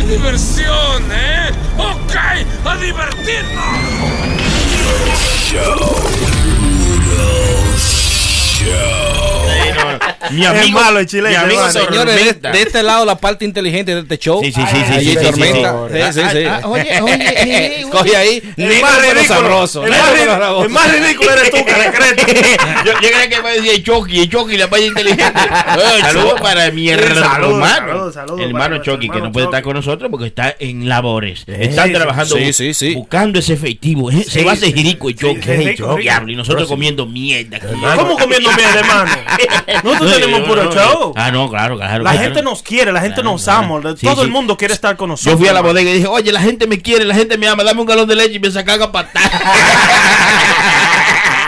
¡Qué diversión, eh! ¡Ok! ¡A divertirnos! Mi amigo, Es malo el chileno, mi amigo. Señores, de, de este lado la parte inteligente de este show. Sí, sí, sí, sí, Ahí sí, sí, Tormenta. sí, Sí, sí, sí. Ah, ah, Oye, oye, Coge ahí. El Negro más ridículo. sabroso. El más, pero ri- sabroso. el más ridículo eres tú, Carecreto. yo, yo creía que me decía Chucky, Chucky, la vaya inteligente. Eh, Saludos para mi hermano, hermano Chucky, que no puede estar con nosotros porque está en labores. Están trabajando, buscando ese efectivo. Se va a hacer jirico el sí, Chucky. y nosotros comiendo mierda. ¿Cómo comiendo mierda, hermano? Tenemos puro show. Ah, no, claro, claro. La claro. gente nos quiere, la gente Claro, nos claro. ama. Sí, Todo el mundo quiere estar con nosotros. Yo fui a la bodega y dije, oye, la gente me quiere, la gente me ama, dame un galón de leche y me sacan a patar.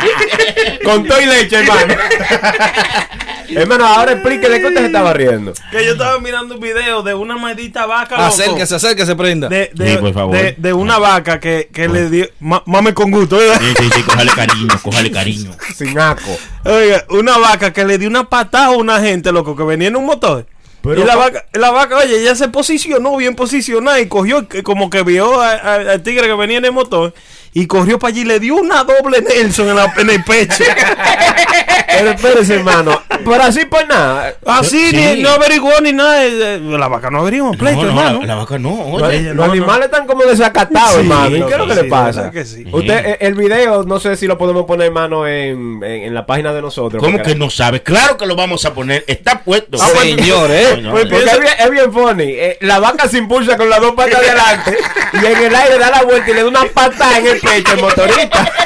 Con todo y leche, hermano. hermano, ahora explíquele que usted se estaba riendo. Que yo estaba mirando un video de una maldita vaca. loco. Acérquese, acérquese, prenda. De, de, Sí, por favor. de, de una vaca que, que le dio. ma- Mame con gusto, ¿verdad? Sí, sí, sí, cójale cariño, cójale cariño. Sin aco. Oiga, una vaca que le dio una patada a una gente, loco, que venía en un motor. Pero y la vaca, la vaca, oye, ella se posicionó bien posicionada y cogió, que como que vio al tigre que venía en el motor y corrió para allí y le dio una doble Nelson en, la- en el pecho. Pero espérese, hermano. Pero así por nada. Así, Sí. ni, no averiguó ni nada. eh, La vaca no averiguó, pleito, No, no, hermano. la, la vaca no, Los, oye. no, los no. animales están como desacatados, Sí, hermano. ¿Qué es lo que sí, le pasa? verdad que sí. Usted, eh, el video, no sé si lo podemos poner, hermano, en, en, en la página de nosotros. ¿Cómo que no sabe? Claro que lo vamos a poner. Está puesto. Ah, bueno. Señor, ¿eh? No, Pues porque es bien, es bien funny. Eh, la vaca se impulsa con las dos patas adelante y en el aire da la vuelta y le da una patada en el pecho al motorista.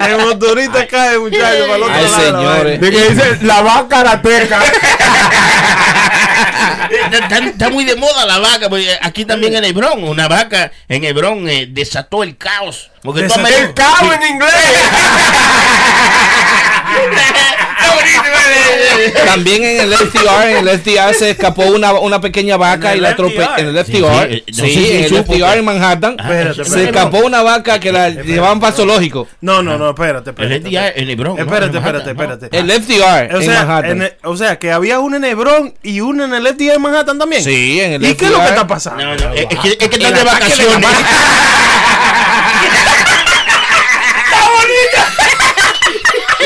El motorista cae, muchacho, para el otro Ay, lado de la señores. De que dice la vaca karateca. Está, está- está muy de moda la vaca. porque Aquí también en Hebrón, una vaca en Hebrón eh, desató el caos. Porque Desató El cabo en inglés. También en el FDR, en el FDR se escapó una, una pequeña vaca ¿En y el la atropelló. En el FDR, sí, en el que- en Manhattan, se escapó una vaca que la llevaban para el zoológico. No, no, no, espérate, El espérate. día en Hebrón. Espérate, En espérate, espérate. El FDR O en sea, Manhattan. en el- o sea, que había uno en Hebrón y uno en el FDA de Manhattan también. Sí, en el ¿Y qué es lo que está pasando? No, no, es, que, es que están El de vacaciones.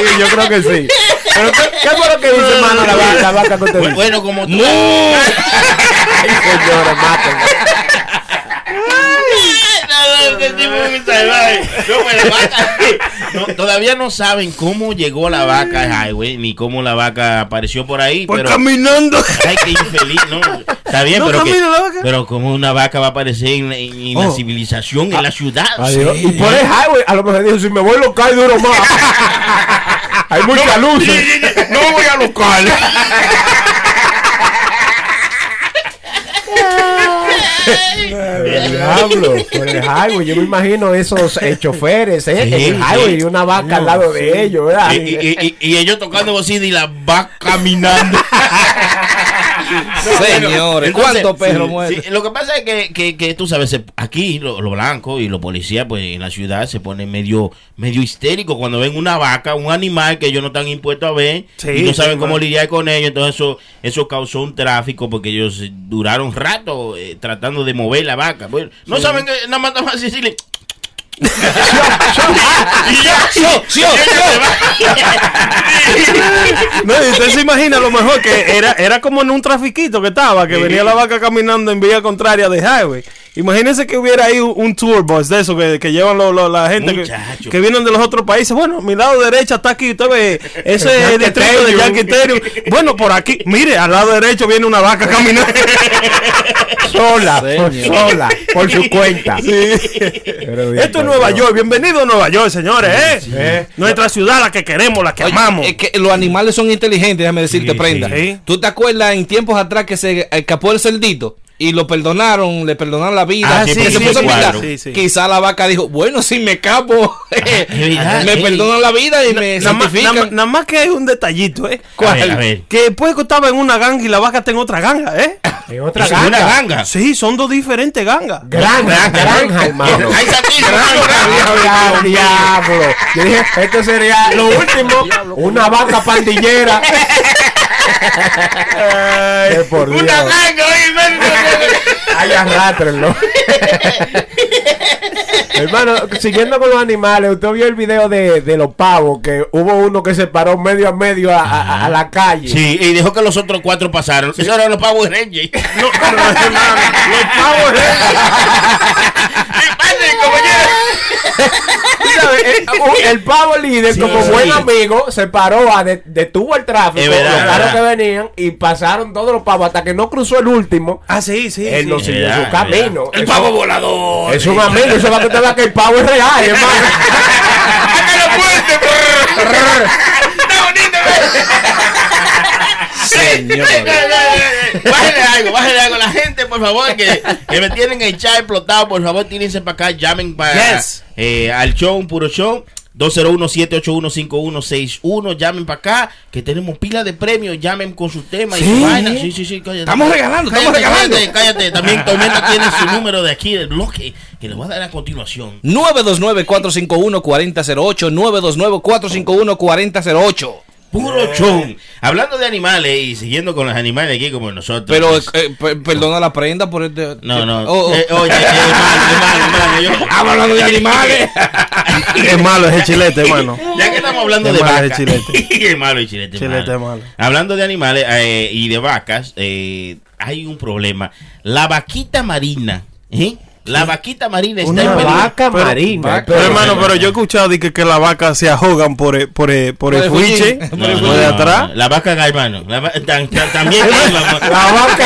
Sí, yo creo que sí. Pero ¿qué, qué fue lo que dice, hermano, la, va- la vaca que usted dice? Bueno, como tú. Ay, señores. No, salvaje. No, vaca- todavía no saben cómo llegó la vaca al highway ni cómo la vaca apareció por ahí. Pues pero caminando. ay, qué infeliz, ¿no? Está bien, No pero, que- vaca. pero como una vaca va a aparecer en, la- en- en la Oh. civilización, en la ciudad. Adiós. Y por el highway, a lo mejor dijo, si me voy local duro más. Hay mucha luz. No voy a local. Diablo, por el highway. Yo me imagino esos eh, choferes, ¿eh? Sí, en el highway sí. y una vaca al lado de ellos, ¿verdad? Y, y- y- y ellos tocando bocina y la va caminando. Señores, ¿cuántos perros sí, muertos? sí, lo que pasa es que, que, que tú sabes, aquí los lo blancos y los policías, pues en la ciudad se ponen medio medio histéricos cuando ven una vaca, un animal que ellos no están impuestos a ver Sí, y no saben sí, cómo man. lidiar con ellos. Entonces eso eso causó un tráfico porque ellos eh, duraron rato eh, tratando de mover la vaca. Bueno, no saben que nada más están así No, y usted se imagina a lo mejor que era, era como en un trafiquito que estaba, que venía la vaca caminando en vía contraria de highway. Imagínense que hubiera ahí un, un tour bus de eso que, que llevan lo- lo- la gente que, que vienen de los otros países. Bueno, mi lado derecha está aquí, usted ve ese El distrito de Stadium. Bueno, por aquí, mire, al lado derecho viene una vaca caminando. Sola, por, sola, por su cuenta. Bien, Esto es Nueva. York, bienvenido a Nueva York, señores, ¿eh? Eh. Nuestra ciudad, la que queremos, la que Oye, amamos. Es que los animales son inteligentes, déjame decirte, Sí, prenda. sí. ¿Tú te acuerdas en tiempos atrás que se escapó el cerdito? Y lo perdonaron, le perdonaron la vida. Ah, sí, sí, se sí. Quizá la vaca dijo, bueno, si me escapo, verdad, me sí. perdonan la vida y me Nada más, santifican. nada más- nada más que hay un detallito, ¿eh? A ver, a ver. Que después que estaba en una ganga y la vaca está en otra ganga, ¿eh? En otra es una ganga. ganga. Sí, son dos diferentes gangas. Granja, granja, hermano. Ahí Diablo, diablo. Yo dije, esto sería lo último. Una vaca pandillera. Eh, por Dios. Una ganga, oye, man. Ay, arrátrenlo. Hermano, siguiendo con los animales, usted vio el video de, de los pavos, que hubo uno que se paró medio a medio a, a- a la calle. Sí, y dejó que los otros cuatro pasaron. Esos eran los pavos Rangers. No, pero, hermano, los pavos Tú eh, el pavo líder, como sí. buen amigo, se paró, a de- detuvo el tráfico, los verdad, carros que venían y pasaron todos los pavos hasta que no cruzó el último. Ah, sí, sí. Él sí. no siguió su camino. El Eso- pavo volador. Es un amigo, eso va que te vea que el pavo es real, hermano. Está bonito, Señor. Bájale algo, bájale algo. Por favor, que, que me tienen el chat explotado, por favor, tírense para acá, llamen para Yes. eh, al show, un puro show. 201-781-5161. Llamen para acá, que tenemos pila de premios. Llamen con sus temas y su vaina. Sí, sí, sí. cállate. Estamos regalando, estamos Cállate, regalando. Cállate, cállate. También Tormenta tiene su número de aquí del bloque que le voy a dar a continuación. 929-451-4008. 929-451-4008. Puro show. Hablando de animales y siguiendo con los animales aquí como nosotros. Pero, pues, eh, per- perdona la prenda por este. No, no. Oh, oh. Eh, oye, es malo, es malo, es malo. Hablando de animales. Es malo ese chilete, hermano. Ya que estamos hablando Es de el vacas. chilete. es malo el chilete. es Chilete malo. es malo. Hablando de animales eh, y de vacas, eh, hay un problema. La vaquita marina. ¿eh? La vaquita marina está Una en peligro. vaca Pero- marina. Pero, hermano, pero yo he escuchado de que, que las vacas se ahogan por el, por el, por el Por el fuiche, fullín. por No, no, de no, atrás. no. La vaca hermano. La también. La vaca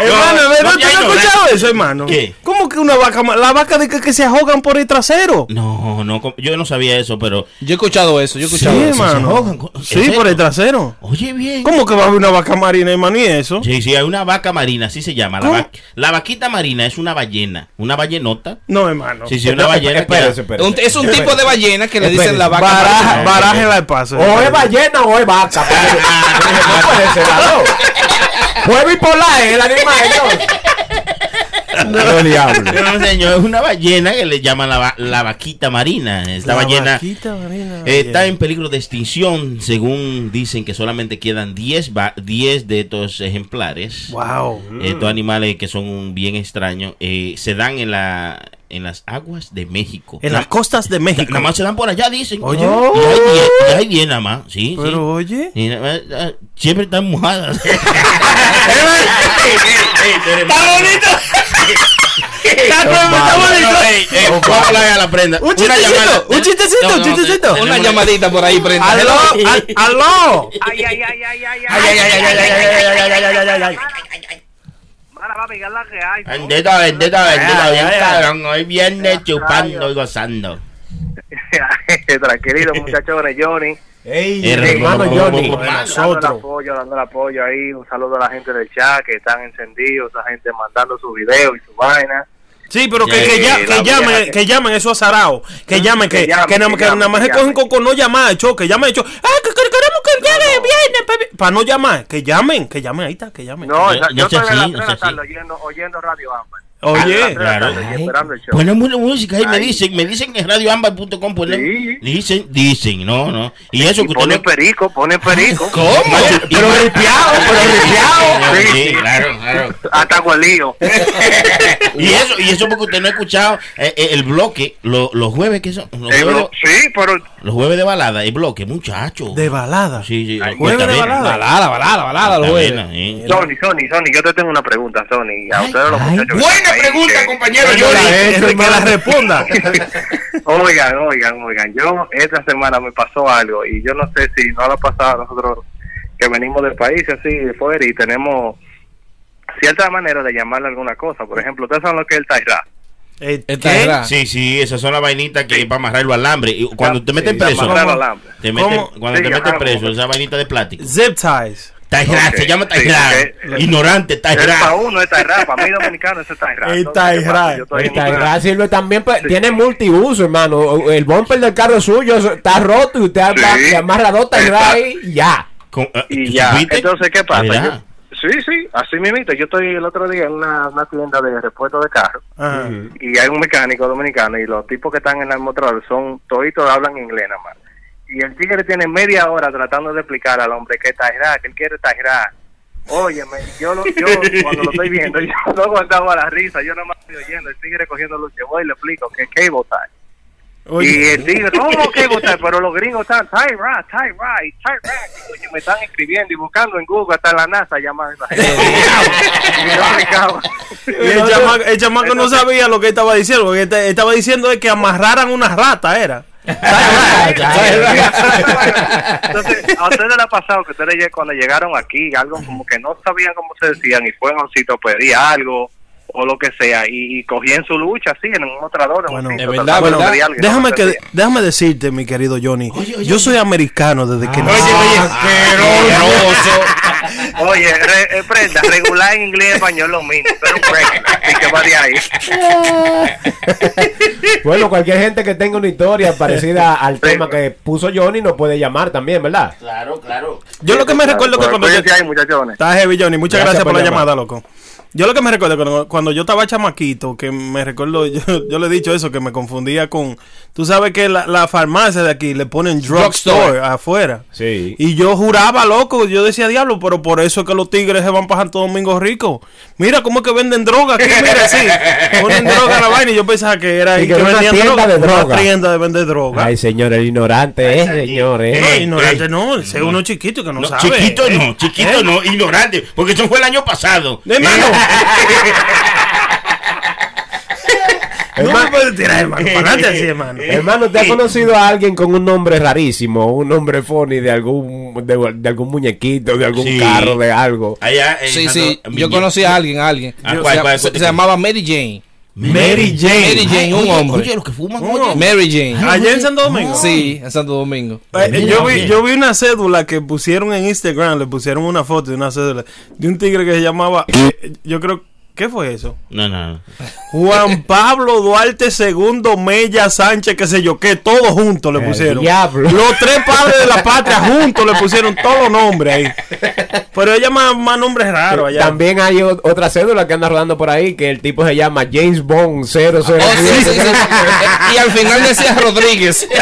Hermano, No, ¿verdad? ¿Tú no has escuchado eso, hermano? ¿Qué? ¿Cómo que una vaca? La vaca de que, que se ahogan por el trasero. No, no, yo no sabía eso, pero. Yo he escuchado eso, yo he Sí, escuchado eso. hermano. ahogan con- ¿en Sí, por el trasero. Oye, bien. ¿Cómo que va a haber una vaca marina, hermano? ¿Y eso? Sí, sí, hay una vaca marina, así se llama. La, va- la vaquita marina es una ballena, una ballenota. No, hermano. Sí, sí, una ballena. Espérese, espérese. Un- es un tipo de ballena que le dicen la vaca. Baraja, marina. barájela el paso. O es ballena o es vaca. No puede ser. Fue bipolar el animal, ¿no? No, diablo. No, señor, es una ballena que le llaman la, la vaquita marina. Esta La ballena vaquita marina, eh, está en peligro de extinción, según dicen que solamente quedan 10, va- 10 de estos ejemplares. Wow. Estos animales que son bien extraños eh, se dan en la en las aguas de México. En las costas de México. Nada más se dan por allá, dicen. Oye. Y hay 10, y hay 10 nada más, sí, Pero sí. oye. Y ah, siempre están mojadas. ¡Está bonito! Está bonito. Vamos a hablar a la prenda. Un Una chistecito, llamada. un chistecito, No, no, un chistecito. tenemos Una llamadita por ahí, prenda. ¡Aló! al- ¡Aló! Ay, ay, ay, ay, ay, ay. Ay, ay, ay, ay, ay, ay, ay, ay, ay, ay, ay, ay, ay. Mara, papi, que es la que hay. ¿no? Bendito, bendito, bendito, Ay, bien ay, ay. cabrón. Hoy viernes chupando y gozando. Tranquilito, muchachones, Johnny. Ey, Hermano, hermano Johnny. hermano. Dando el Nosotros. apoyo, dando el apoyo ahí. Un saludo a la gente del chat que están encendidos, esa gente mandando sus videos y su vaina. Sí, pero que, eh, que, eh, llamen, que llamen eso a Sarao. Que llamen, que, que, nada más recogen coco, no llamar, hecho, que llamen, hecho. Ah, que queremos que llegue viernes, para no llamar. Que llamen, que llamen, ahí está, que llamen. No, yo, estoy en la transmisión, oyendo, oyendo Radio Ámbar. Oye. Claro. buena música ahí, me dicen, me dicen que radioambar.com ponen, Sí. dicen, dicen, no, no. Y eso Y que usted pone perico, pone perico. ¿Cómo? Pero ripiado, pero ripiado. Sí, Sí. claro, claro. Hasta gualío. Y eso, y eso porque usted no ha escuchado eh, eh, el bloque, lo- los jueves que son, los Eh, sí, pero los jueves de balada, el bloque, muchacho. De balada. Sí, sí, Ay, jueves de balada. Balada, balada, balada, los Cuentavena, jueves. Sony, Sony, Sony, yo te tengo una pregunta, Sony. A ustedes los muchachos. Buena pregunta, que- compañero gente que la responda. oigan, oigan, oigan. Yo esta semana me pasó algo y yo no sé si no lo ha pasado a nosotros que venimos del país así de fuera y tenemos cierta manera de llamarle alguna cosa. Por ejemplo, ustedes saben lo que es el tairá. La- Sí, sí, esas son las vainitas que para amarrarlo al alambre. Y cuando te meten Sí, preso, amarrar te meten, cuando Sí, te meten preso, esa vainita de plástico. Zip ties. Tairá, Ok, se llama sí, Tairá. ok. Ignorante, Es para Tairá. uno es tairá, para mí dominicano ese es tairá. El Entonces, ¿qué pasa? tairá. Tairá sirve también, pa- tiene multiuso, hermano. El bumper del carro suyo está roto y usted anda- Sí. amarra dos Tairá ahí y ya. Con- ah, Y ¿tú ya, entonces, ¿qué pasa? Tairá. Yo- sí, sí, así mismito. Yo estoy el otro día en una, una tienda de repuesto de carro Ajá. y hay un mecánico dominicano y los tipos que están en el mostrador son toditos hablan inglés nada más. Y el tigre tiene media hora tratando de explicar al hombre que Tajirá, que él quiere Tajirá. Óyeme, yo, lo, yo cuando lo estoy viendo, yo no aguantaba la risa, yo nada más estoy oyendo, el tigre cogiendo los llevó y le explico que es cable tie. Y el tigre, ¿cómo cable tie? Pero los gringos están, Tyra, Tyra, y Tyra. Oye, me están escribiendo y buscando en Google, hasta la NASA llamando. Y yo y el, chamaco, el chamaco no sabía lo que estaba diciendo. Porque este- estaba diciendo es que amarraran una rata, era. Entonces, a ustedes les ha pasado que ustedes cuando llegaron aquí, algo como que no sabían cómo se decían y fueron a un sitio a pedir algo o lo que sea y, y cogían su lucha así en un mostrador. en un Bueno, de verdad, no Déjame, que, decía. déjame decirte, mi querido Johnny. Oye, oye, yo oye. soy americano desde que nací. Oye, re, eh, prenda, regular en inglés y español lo mismo, pero así que va de ahí. Bueno, cualquier gente que tenga una historia parecida al tema que puso Johnny nos puede llamar también, ¿verdad? Claro, claro. Yo lo que me recuerdo que cuando yo, cuídense ahí, muchachones. Está heavy, Johnny. Muchas Gracias gracias, por por la llamada, loco. Yo lo que me recuerdo cuando, cuando yo estaba chamaquito, que me recuerdo, yo, yo le he dicho eso, que me confundía con. Tú sabes que la, la farmacia de aquí le ponen drugstore afuera. Sí. Y yo juraba, loco, yo decía diablo, pero por eso es que los tigres se van para Santo Domingo rico. Mira cómo es que venden droga aquí, mira, sí. Ponen droga a la vaina y yo pensaba que era ahí que que una vendían tienda de Una droga. tienda de vender droga. Ay, señor, el ignorante es, señor, no, eh. ignorante no, ese es uno chiquito que no, No, sabe. chiquito ¿eh? no, chiquito ¿Eh? no, ignorante, porque eso fue el año pasado. Hermano. No me Hermano- puedes tirar, hermano. Para adelante así, hermano. Hermano, ¿te ha conocido a alguien con un nombre rarísimo? Un nombre funny de algún, de, de algún muñequito, de algún Sí. carro, de algo. Allá en Sí, sí, yo conocí a alguien, a alguien. Ah, Se- ¿cuál, cuál? se, llamaba Mary Jane. Mary Jane. Mary Jane, un Oye, hombre. Oye, los que fuman, Un oye. Mary Jane. Allá en Santo Domingo. Sí, en Santo Domingo. Eh, yo, vi, yo vi una cédula que pusieron en Instagram, le pusieron una foto de una cédula de un tigre que se llamaba, eh, yo creo, ¿qué fue eso? No, no, no. Juan Pablo Duarte II Mella Sánchez, qué sé yo, que todos juntos le El pusieron. diablo. Los tres padres de la patria juntos le pusieron todos los nombres ahí. Pero ella más, más nombres raros allá. También hay otra cédula que anda rodando por ahí que el tipo se llama James Bond 007. Oh, sí, sí, sí. y al final decía Rodríguez.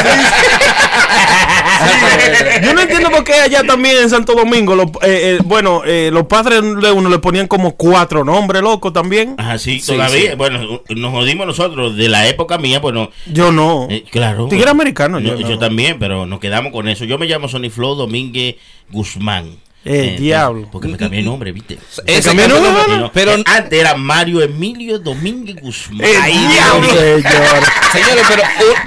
Yo no entiendo por qué allá también en Santo Domingo, los, eh, eh, bueno, eh, los padres de uno le ponían como cuatro nombres, loco, también. Ajá, sí, Sí, todavía. sí. Bueno, nos jodimos nosotros de la época mía, pues no. Yo no. eh, claro. Tigre americano, No, yo yo, no. también, pero nos quedamos con eso. Yo me llamo Sonny Flow Domínguez Guzmán. Eh, diablo. Porque me cambié el nombre, ¿viste? Ese cambió el nombre? No, pero eh, antes era Mario Emilio Domínguez Guzmán. Eh, Ay, diablo. Señor. Señores, pero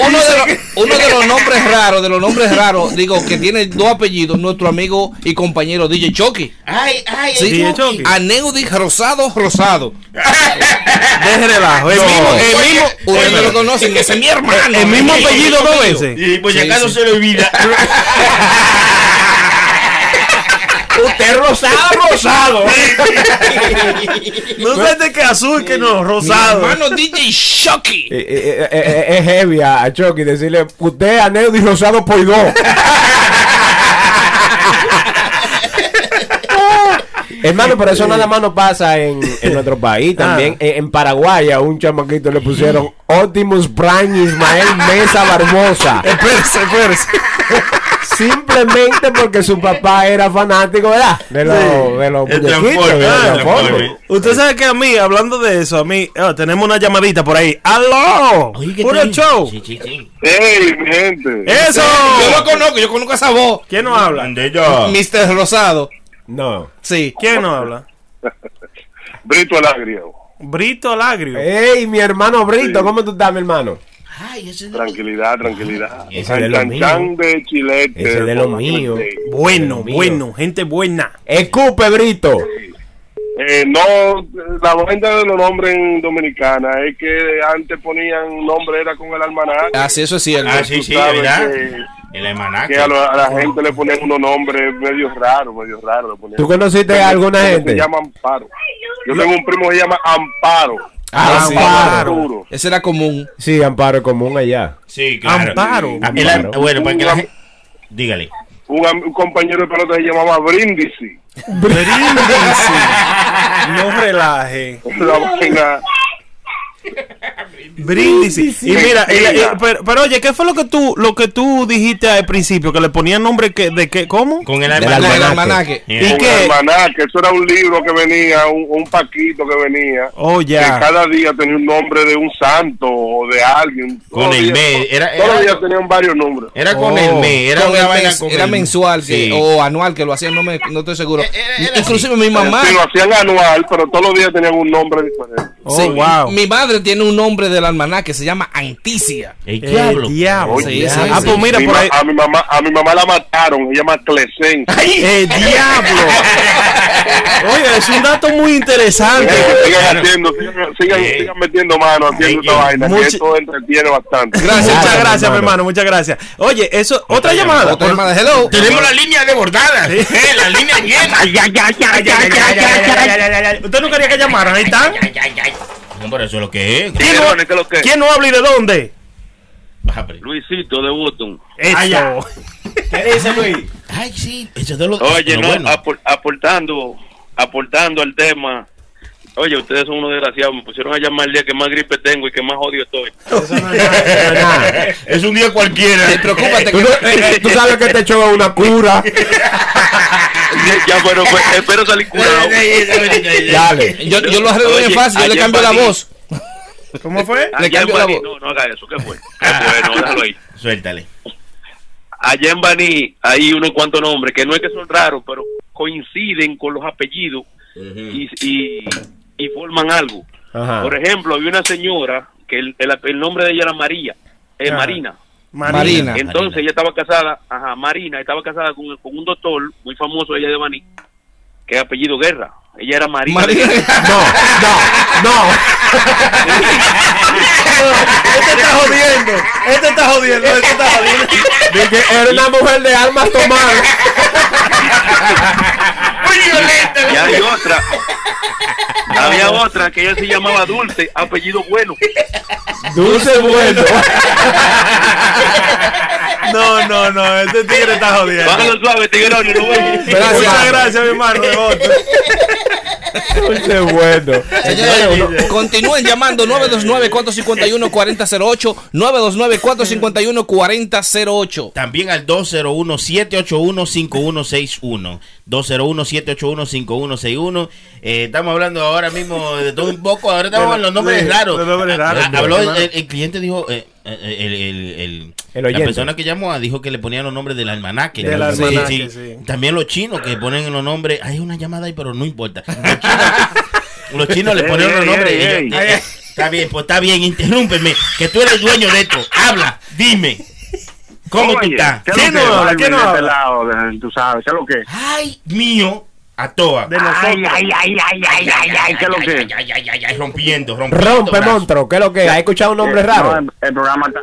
uno de, los, uno de los nombres raros, de los nombres raros, digo, que tiene dos apellidos, nuestro amigo y compañero DJ Chucky. Ay, ay, Sí, DJ Chucky. Aneudi Rosado Rosado. Deje relajo. El No. mismo, el mismo, Ustedes no lo conocen, ese es mi hermano. el mismo apellido dos veces. Y pues Sí, si acaso se le olvida. Rosado, rosado. No sé de qué azul que no, Mi rosado. hermano DJ Chucky. Eh, eh, eh, es heavy a, Chucky decirle, usted a Neudi rosado por dos. Hermano, pero eso nada más no pasa en, en nuestro país. También Ah. en, en Paraguay a un chamaquito le pusieron Optimus Prime Ismael Mesa Barbosa. Espérese, espérese. Simplemente porque su papá era fanático, ¿verdad? De los de los El muñequitos, Transformer, de los Transformers. Transformer. Usted sabe que a mí, hablando de eso, a mí, ah, tenemos una llamadita por ahí. ¡Aló! Oye, ¿qué ¡Puro show! Sí, sí, sí. ¡Ey, mi gente! ¡Eso! Yo lo conozco, yo conozco esa voz. ¿Quién nos habla? Mr. Rosado. No. Sí. ¿Quién nos habla? Brito Alagrio. Brito Lagrio. ¡Ey, mi hermano Brito! ¿Cómo tú estás, mi hermano? Ay, ese es Tranquilidad, tranquilidad. Ese de lo mío. de chilete. Ese de lo mío. gente. Bueno, mío. bueno, gente buena. Escupe, Brito. Eh, no, la vuelta de los nombres en Dominicana es que antes ponían nombre era con el almanaque. Ah, sí, eso es cierto. Ah, sí, sí, ¿verdad? que- El almanaque. Que a, lo- a la gente le ponían unos nombres medio raros, medio raros. ¿Tú conociste a alguna gente? Se llama Amparo. Yo tengo un primo que se llama Amparo. Ah, sí. Amparo. Ese era común. Sí, Amparo es común allá. Sí, claro. Amparo. El- bueno, para que la gente... Dígale. Un compañero de pelota se llamaba Brindisi. Brindisi. No relaje. La vaina. Brindisi. Y mira, y la- y- pero, pero oye, ¿qué fue lo que tú lo que tú dijiste al principio? Que le ponían nombre que, de qué, ¿cómo? Con el almanaque. Yeah. ¿Y Con qué? el almanaque, eso era un libro que venía, un, un paquito que venía. Oh, Que ya. cada día tenía un nombre de un santo o de alguien. Con Todos el los días- mes, era- Todos era- los días tenían varios nombres. Era con Oh. el mes, era Con una el vaina mes, con era el- mensual que, Sí. o anual que lo hacían, no, me, no estoy seguro. Eh, era- era Inclusive así. mi mamá, Sí, lo hacían anual, pero todos los días tenían un nombre diferente. Wow. Mi madre tiene un nombre del almanaque que se llama Anticia. El diablo. Mira. A mi, mamá, a mi mamá la mataron, se llama Clesen. ¡El diablo! Oye, es un dato muy interesante. sigan, haciendo, sigan, metiendo mano haciendo esta vaina, Much... que esto entretiene bastante. Gracias, muchas gracias, mi hermano, muchas gracias. Oye, eso, otra, otra llamada. llamada. Otra llamada, hello. Tenemos la línea de desbordada, la línea llena. Usted no quería que llamaran, ahí están. No, pero eso es lo que es. ¿Quién no, ¿qué es lo que es? ¿Quién no habla y de dónde? Luisito de Boston. Eso. ¿Qué dice Luis? Ay, sí, eso es de lo Oye, no, bueno. apor- aportando, aportando al tema. Oye, ustedes son unos desgraciados. Me pusieron a llamar el día que más gripe tengo y que más odio estoy. Es un día cualquiera. Preocúpate Tú, que no- eh, tú sabes que este show es una cura. ya, bueno, pues, espero salir curado. Dale. yo, yo lo arreglo bien fácil, yo le cambio la voz. ¿Cómo fue? En cambio la voz. no, no haga eso. ¿Qué fue? ¿Qué fue? No, déjalo ahí. Suéltale. Allá en Baní hay unos cuantos nombres que no es que son raros, pero coinciden con los apellidos y, y, y forman algo. Ajá. Por ejemplo, había una señora que el, el, el nombre de ella era María, eh. Marina. Marina. Entonces Marina. ella estaba casada, ajá, Marina, estaba casada con, con un doctor muy famoso ella de Baní, que es apellido Guerra. Ella era Marina. Marina. No, no, no. Este está jodiendo. Este está jodiendo. Este está jodiendo. De que era una mujer de armas tomadas. Y hay otra. Había otra que ella se llamaba Dulce, apellido bueno. Dulce bueno. No, no, no. Este tigre está jodiendo. Bájalo suave, Tigrón, no. Muchas gracias, mi hermano. Dulce bueno. Señores, continúen llamando 929-451-4008, 929-451-4008. También al 201-781-5161. 201-781-5161. Eh, estamos hablando ahora mismo de todo un poco. Ahora estamos en los nombres de- raros. de nombres raros, Ah, Habló el, el- cliente, dijo. eh, el, el- el- El la persona que llamó dijo que le ponían los nombres del almanaque. Del Sí, almanaque, sí. sí. También los chinos que ponen los nombres. Hay una llamada ahí, pero no importa. Los chinos, los chinos le ponen los nombres. ey, ey. Está bien, pues está bien, interrúmpeme. Que tú eres dueño de esto. Habla, dime. ¿Cómo tú Oye, estás? ¿qué es ¿Quién lo no habla? ¿Quién no este habla? tú sabes, ¿qué es lo que? Ay, mío, a toa. De nosotros. Ay, ay, ay, ay, ay, ay, ay, ¿qué es lo que es? Ay, ay, ay, ay, rompiendo, rompiendo. Rompe monstruo. ¿Qué es lo que es? ¿Has escuchado un nombre Eh, raro? no, el, el programa está,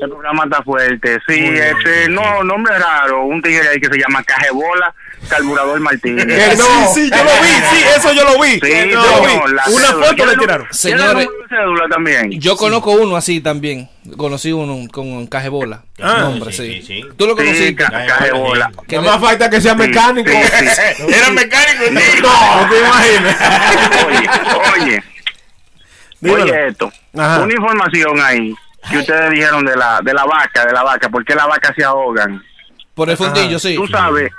el, programa está fuerte. Sí, Muy este, no, nombre raro. Un tigre ahí que se llama Cajebola Carburador Martínez. Que no. Sí, sí, yo lo vi. Sí, eso yo lo vi. Sí, Yo no, lo vi. la Una cédula. foto ¿Quiere le tiraron. Señores. cédula también. Yo conozco uno así también. Conocí uno con cajebola. Ah, nombre, sí, sí, sí, sí. Tú lo conociste. ca- Cajebola. Que No le- más falta que sea mecánico. Sí, sí. Era mecánico. No, no te imaginas. Oye, oye, Dímelo. oye esto. Ajá. Una información ahí que ustedes dijeron de la de la vaca, de la vaca, ¿por qué las vacas se ahogan? Por el fundillo, sí. Tú sabes,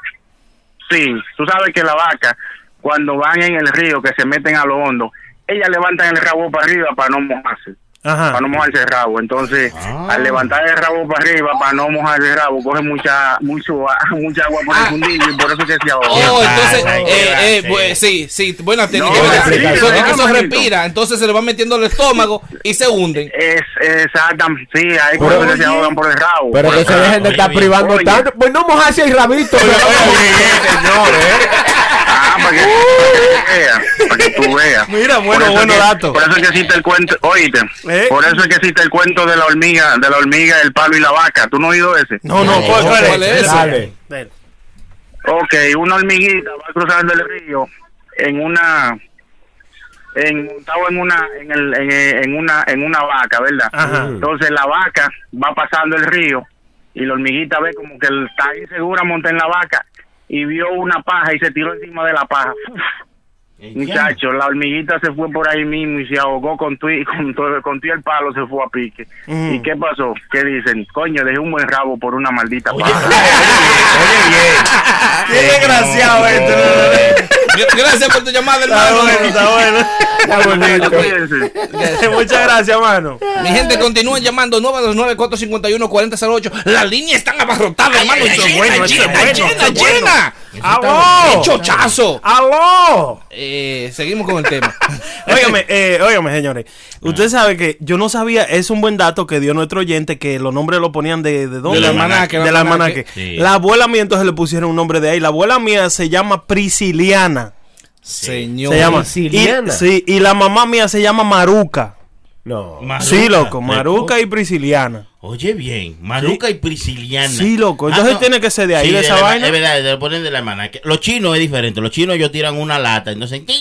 sí, tú sabes que la vaca, cuando van en el río, que se meten a lo hondo, ellas levantan el rabo para arriba para no mojarse, Ajá. para no mojarse el rabo. Entonces, al levantar el rabo para arriba para no mojar el rabo, coge mucha mucho, mucha agua por el fundillo y por eso es que se ahoga. Oh, entonces, eh, eh, pues, sí, sí, buena técnica. No, sí, Eso- es que eso manito. respira, entonces se le va metiendo el estómago y se hunden. Es exactamente, sí, hay cosas que se ahogan por el rabo. Pero que se dejen de Oye, estar privando Oye. tanto. Pues no mojarse el rabito. Ah, para que, para que tú veas, para que tú veas. Mira, Por bueno, eso bueno que- dato. Por eso es que existe el cuento, oíste, ¿Eh? por eso es que existe el cuento de la hormiga, de la hormiga, el palo y la vaca. ¿Tú no has oído ese? No, no, ¿cuál, cuál ¿Cuál es? Dale. Ven. Ok, una hormiguita va cruzando el río en una, en, montado en una, en, el, en, en una, en una vaca, ¿verdad? Ajá. Entonces la vaca va pasando el río y la hormiguita ve como que está insegura monta en la vaca y vio una paja y se tiró encima de la paja. Muchacho, la hormiguita se fue por ahí mismo y se ahogó con tu con todo con tu el palo se fue a pique. Mm. ¿Y qué pasó? ¿Qué dicen? Coño, dejé un buen rabo por una maldita Oye, pata. Qué desgraciado este. Gracias por tu llamada, Está hermano. bueno, está bueno. Está bonito. Cuídense. Muchas gracias, mano. Mi gente, continúen llamando 929-451-4008. Las líneas están abarrotadas, hermano. eso es Llena, bueno, eso es llena, bueno, llena. ¡Aló! ¡Qué chochazo! ¡Aló! Eh, seguimos con el tema. Óigame, eh, óigame, señores. Usted sabe que yo no sabía, es un buen dato que dio nuestro oyente que los nombres lo ponían de, de dónde? Del almanaque, Del del almanaque. almanaque. Sí. La abuela mía entonces le pusieron un nombre de ahí. La abuela mía se llama Prisciliana. Señor. Se llama. Prisciliana. Y, sí, y la mamá mía se llama Maruca. No. Maruca. Sí, loco, Maruca y Prisciliana. Oye, bien, Maruca y Prisciliana. Sí, loco, entonces tiene que ser de ahí, de esa la- vaina. Es verdad, le ponen de la hermana. Que- Los chinos es diferente. Los chinos ellos tiran una lata, entonces. Sí,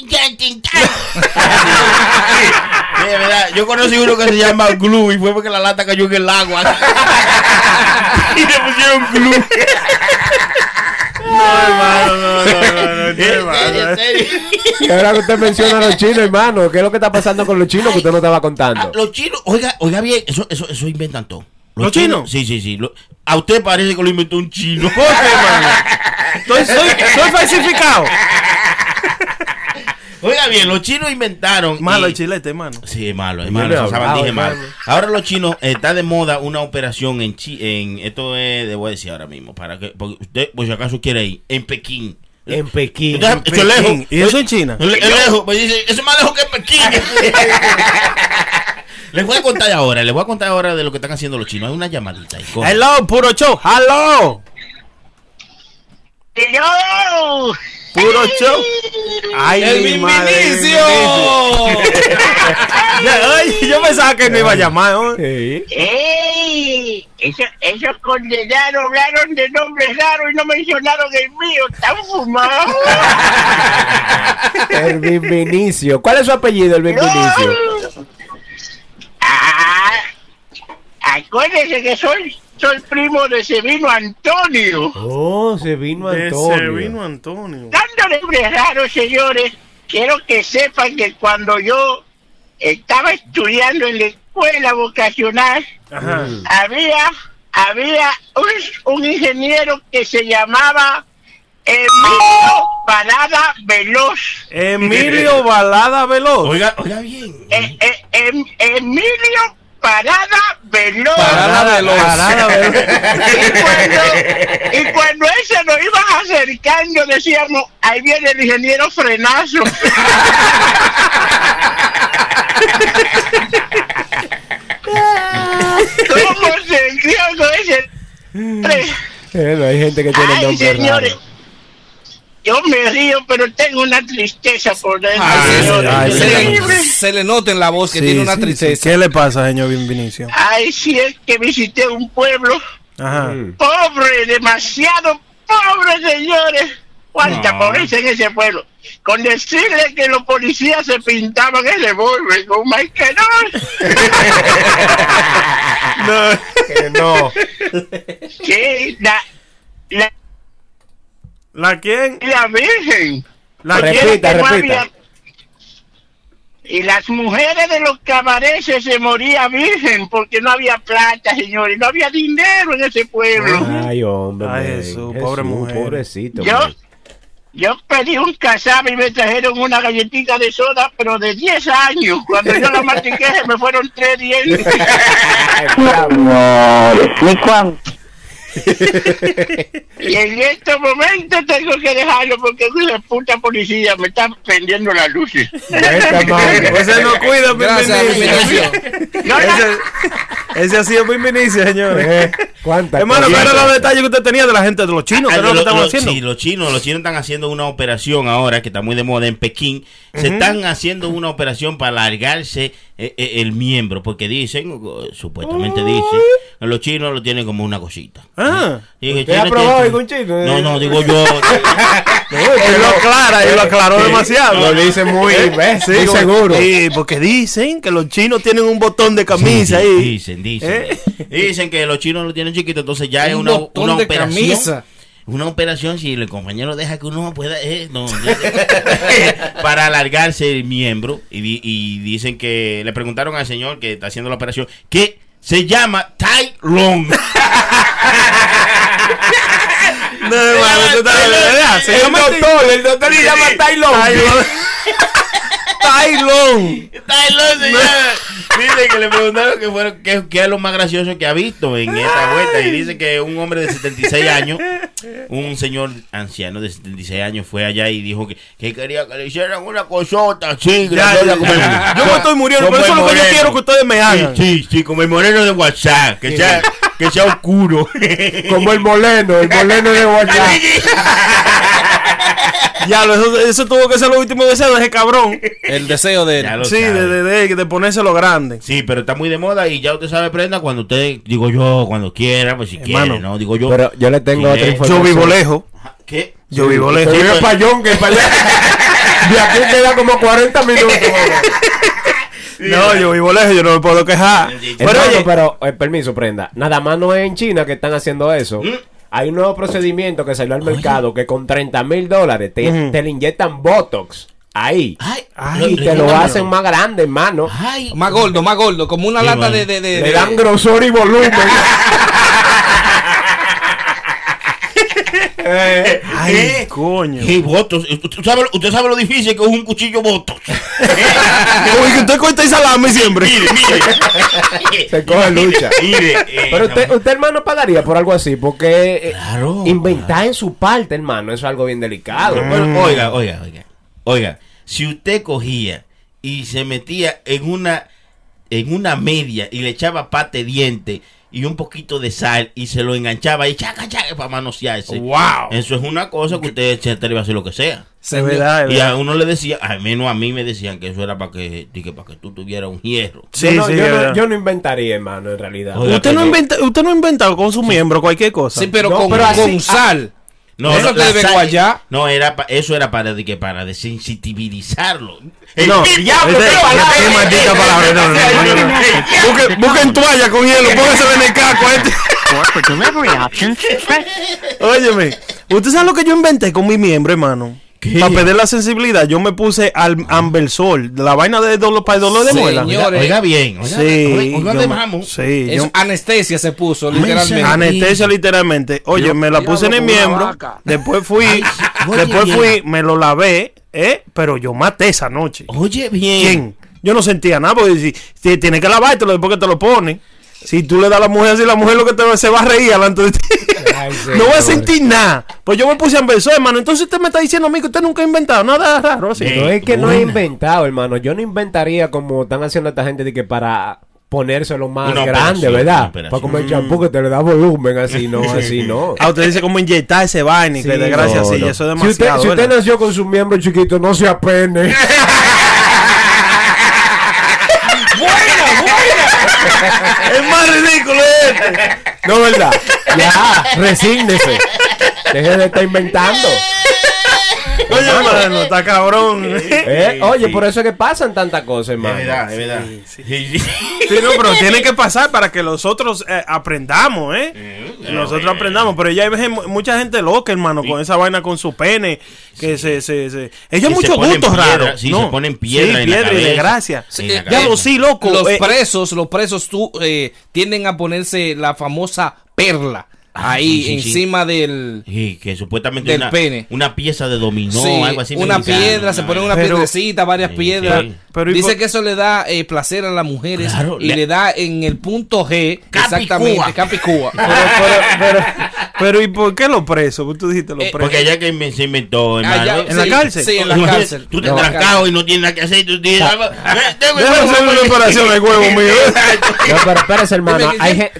es verdad. Yo conocí uno que se llama Glue y fue porque la lata cayó en el agua. y le pusieron Glue. No, hermano, no, no, no, no. Y ahora que usted menciona a los chinos, hermano, ¿qué es lo que está pasando con los chinos que usted no estaba Ah, contando? los chinos, oiga, oiga bien, eso, eso, eso inventan todo. ¿Los chinos? Sí, sí, sí. Lo- a usted parece que lo inventó un chino. ¿Por qué, hermano? Estoy- soy, soy falsificado. Oiga bien, los chinos inventaron. Malo y- el chilete, hermano. Sí, es malo, es malo. Ahora los chinos eh, está de moda una operación en Chi en esto es, a decir ahora mismo, para que porque usted por si acaso quiere ir en Pekín. En Pekín. Entonces, En Pekín. lejos. ¿Y eso en China? Es lejos, pues dice, eso es más lejos que Pekín. les voy a contar ahora, les voy a contar ahora de lo que están haciendo los chinos. Hay una llamadita ahí. coge. Hello, puro show. Hello. ¡Hello! Puro show. Ay, ¡El mi madre, ay, yo pensaba que me iba a llamar. ¿no? Sí. ¡Ey! Eso- Esos condenados hablaron de nombres raros y no mencionaron el mío. ¡Están fumados! Elvin Vinicio. ¿Cuál es su apellido, Elvin Vinicio? ¡No! Ah, acuérdense que soy, soy primo de Sevino Antonio. Oh, se vino Ese Antonio. vino Antonio. Dando nombres raros, señores, quiero que sepan que cuando yo estaba estudiando en la escuela vocacional, Ajá. había, había un, un ingeniero que se llamaba Emilio Parada Veloz. Emilio Balada Veloz. Oiga, oiga bien. Eh, eh, em- Emilio Parada Veloz. Parada Veloz. Parada Veloz. Y cuando, y cuando él se nos iba acercando, decíamos, ahí viene el ingeniero frenazo. ¿Cómo se crió con ese? Bueno, hay gente que tiene Ay, nombre señores. raro. Yo me río, pero tengo una tristeza por dentro. Ay, Ay, señores. ay, se, le, se le nota en la voz que Sí, tiene una sí, tristeza. sí. ¿Qué le pasa, señor Vinicio? Ay, si es que visité un pueblo Ajá. Mm. pobre, demasiado pobre, señores. Cuánta pobreza en ese pueblo. Con decirle que los policías se pintaban el revólver con Michael Que no. Sí, la, la, ¿La quién? la Virgen. ¿La Repita, quién? repita. había- Y las mujeres de los cabarets se moría virgen porque no había plata, señores, no había dinero en ese pueblo. Ay, hombre. Ay. Jesús, pobre mujer. Pobrecito. Yo, yo pedí un casabe y me trajeron una galletita de soda, pero de 10 años. Cuando yo la mastiqué, se me fueron tres dientes. Ay, bravo. y en estos momentos tengo que dejarlo porque la puta policía me está prendiendo las luces. Ese no cuida. Vinicio. No, Ese, ese ha sido mi Vinicio, señores. Eh, ¿Cuántas Hermano, ¿qué eran los detalles que usted tenía de la gente de los chinos? ¿Qué Ah, era lo que lo- haciendo? Sí, los chinos, los chinos están haciendo una operación ahora que está muy de moda en Pekín. Se están haciendo una operación para alargarse eh, eh, el miembro, porque dicen, supuestamente dicen, los chinos lo tienen como una cosita. Ah. Y que ¿Usted ha probado algún chino? No, no, digo yo. Él lo aclara, él lo aclaró demasiado. Lo dice muy, seguro. Sí, porque dicen que los chinos tienen un botón de camisa sí, ahí. Dicen, dicen. ¿Eh? Dicen que los chinos lo tienen chiquito, entonces ya es Un una, botón una de operación. camisa. una operación, si el compañero deja que uno pueda, eh, no, para alargarse el miembro. Y, y dicen que le preguntaron al señor que está haciendo la operación que se llama Tai Long. No, hermano, tú estás- ¿verdad? Se El llama doctor, el doctor se llama Taylor. Tylon. Tai Long, señor. Dice que le preguntaron que fueron, qué, qué es lo más gracioso que ha visto en esta vuelta. Y dice que un hombre de 76 años, un señor anciano de 76 años, fue allá y dijo que, que quería que le hicieran una cosota así, ya, como el-. Yo me estoy muriendo, como pero eso es el lo que yo moreno. quiero que ustedes me hagan. Sí, sí, sí, como el moreno de WhatsApp, que sea, que sea oscuro. Como el moleno, el moleno de WhatsApp. Ya, lo- eso, eso tuvo que ser lo último deseo de ese cabrón. El deseo de lo Sí, de, de, de, ponérselo grande. Sí, pero está muy de moda y ya usted sabe, prenda, cuando usted, digo yo, cuando quiera, pues si Hermano, quiere, ¿no? Digo yo. Pero yo le tengo Sí, otra información. Yo vivo lejos. ¿Qué? Yo vivo lejos. Vive en Payón, que para allá. De aquí queda como 40 minutos. No, yo vivo lejos, yo no me puedo quejar. Pero, Pero oye, pero, eh, permiso, prenda. Nada más no es en China que están haciendo eso. Mm. Hay un nuevo procedimiento que salió al mercado que con 30 mil dólares te, le inyectan Botox. Ahí. Ay, Ay, y te lo hacen más grande, hermano. Ay, más gordo, más gordo, como una lata bueno. de, de, de- Le dan grosor y volumen. Eh, ay, ¿Eh? coño. ¿Qué votos? ¿Usted sabe, usted sabe lo difícil que es un cuchillo votos. Que usted corta y salame siempre. mire, mire. Se coge lucha. Mire, eh, Pero usted, usted, hermano, pagaría por algo así, porque eh, Claro. inventar en su parte, hermano, eso es algo bien delicado. Bueno, oiga, oiga, oiga. Oiga, si usted cogía y se metía en una en una media y le echaba pate diente y un poquito de sal y se lo enganchaba y chaca chaca para manosearse. Wow. Eso es una cosa que usted se atreve a hacer lo que sea. Es verdad, Y a uno le decía, al menos a mí me decían que eso era para que, dije, para que tú tuvieras un hierro. Sí, yo, no, sí, yo, no, verdad. yo no inventaría, hermano, en realidad. Oiga, Usted no, inventa, usted no ha inventado con su miembro cualquier cosa. Sí, pero No, con, pero así- con sal. No, Eso no, que guayá. No, era pa- eso era para, de que, para desensibilizarlo. No, diablo, qué- qué maldita palabra. No, no, no, no, no. Busque- Busquen toalla con hielo, póngaselo en el caco este. Óyeme, ¿usted sabe lo que yo inventé con mi miembro, hermano? ¿Qué? Para perder la sensibilidad, yo me puse al Ambersol, la vaina de dolor para el dolor de muela. Oiga, oiga bien. Oiga, Sí, oiga, oiga, Es yo- anestesia se puso, literalmente. Anestesia literalmente. Oye, me la puse en el miembro, después fui, Ay, después fui, me lo lavé, eh, pero yo maté esa noche. Oye, bien. ¿Quién? Yo no sentía nada, porque si, si tienes que lavártelo después que te lo pones. Si tú le das a la mujer así, la mujer lo que te se va a reír delante de ti. Ay, no voy a sentir nada. Pues yo me puse a Ambersol, hermano. Entonces usted me está diciendo a mí que usted nunca ha inventado nada raro así. No es que no he inventado, hermano. Yo no inventaría como están haciendo esta gente de que para ponérselo más Una grande, ¿verdad? Para comer champú que te le da volumen, así no, así no. Ah, usted dice cómo inyectar ese vaina y que desgracia, no, sí, no. eso es si usted, demasiado. si usted nació con su miembro chiquito, no se apene. es ridículo este. no, ¿verdad? Ya, resígnese. Deje de estar inventando. Hermano, está cabrón. Eh, Oye, por eso es que pasan tantas cosas, Es hermano. verdad, es verdad. Sí, sí. Sí, no, pero tiene que pasar para que nosotros eh, aprendamos, ¿eh? nosotros aprendamos. Pero ya hay mucha gente loca, hermano, con esa vaina con su pene. Que se, se, se. Ellos muchos gustos raros. sí, no. se ponen piedra Sí, piedra y desgracia. Diablo, cabeza. sí, loco. Los eh, presos, los presos tú, eh, tienden a ponerse la famosa perla Ah, ahí sí, sí, encima del... Sí, que supuestamente Del una, pene. una pieza de dominó, Sí, algo así. una mexicano, piedra, se pone una Pero- piedrecita, varias Sí, piedras. sí. Pero ¿y Dice por- que eso le da eh, placer a las mujeres Claro, y le- le... da en el punto G, Capicúa. exactamente, Capicúa. Pero, pero, pero, pero, ¿y por qué los presos? Tú dijiste los Eh, presos. Porque allá que se inventó. Allá- ¿En la sí, cárcel? Sí, en la cárcel. Tú te la trancado y no tienes nada que hacer. Tú "Ah, eh, huevo, hacer una huevo". operación al huevo mío. No, pero espérese, hermano.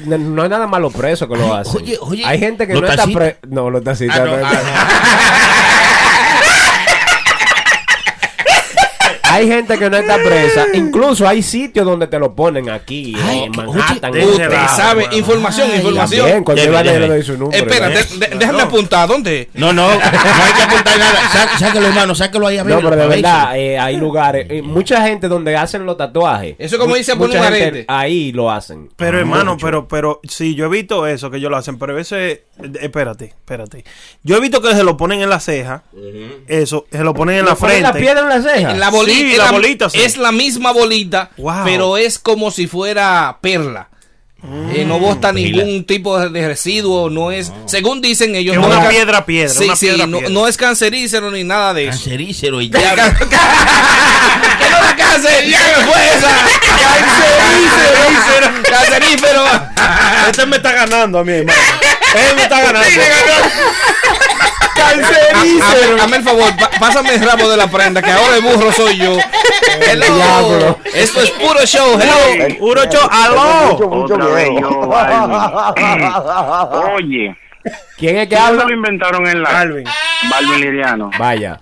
No- no hay nada malo preso que lo hace. Oye, hay gente que no está. No, los tacitas. Ah, no, no, ah, no. Hay gente que no está presa. Incluso hay sitios donde te lo ponen aquí, Ay, en Manhattan. Usted sabe, información, Ay, información. También, cuando Déjame, iba a déjame. le doy su número. Espérate, ¿eh? de- déjame apuntar, ¿dónde? No, no, no hay que apuntar nada. Sá- Sáquelo, hermano, sáquelo ahí a ver. No, pero de verdad, eh, hay lugares, eh, mucha gente donde hacen los tatuajes. Eso como dice Mucha poner un. Ahí lo hacen. Pero hermano, pero, pero, sí, yo he visto eso que ellos lo hacen, pero a veces Espérate, espérate. Yo he visto que se lo ponen en la ceja. Eso, se lo ponen en la ¿Le ponen frente. la piedra en la ceja? La bolita, Sí, es la bolita, sí. es la misma bolita, Wow. pero es como si fuera perla. Eh, no bota ningún tipo de- residuo, no es, según dicen ellos, Es no una ca- piedra, piedra, Sí, una sí, piedra, no, piedra. no es cancerígeno ni nada de eso. Cancerígeno y ¿Qué ya. no la cancerígeno fue esa? Cancerígeno. Cancerígeno. Este me está ganando a mí, hermano. Este me está ganando. Cancerígeno. Dame el favor, pásame el ramo de la prenda, que ahora el burro soy yo. Hello. Esto es puro show. Hello. Puro cho, aló. Otra vez yo, Alvin. Oye, ¿Quién es que ¿quién habla? lo inventaron en la Alvin. Balvin Liriano? Vaya.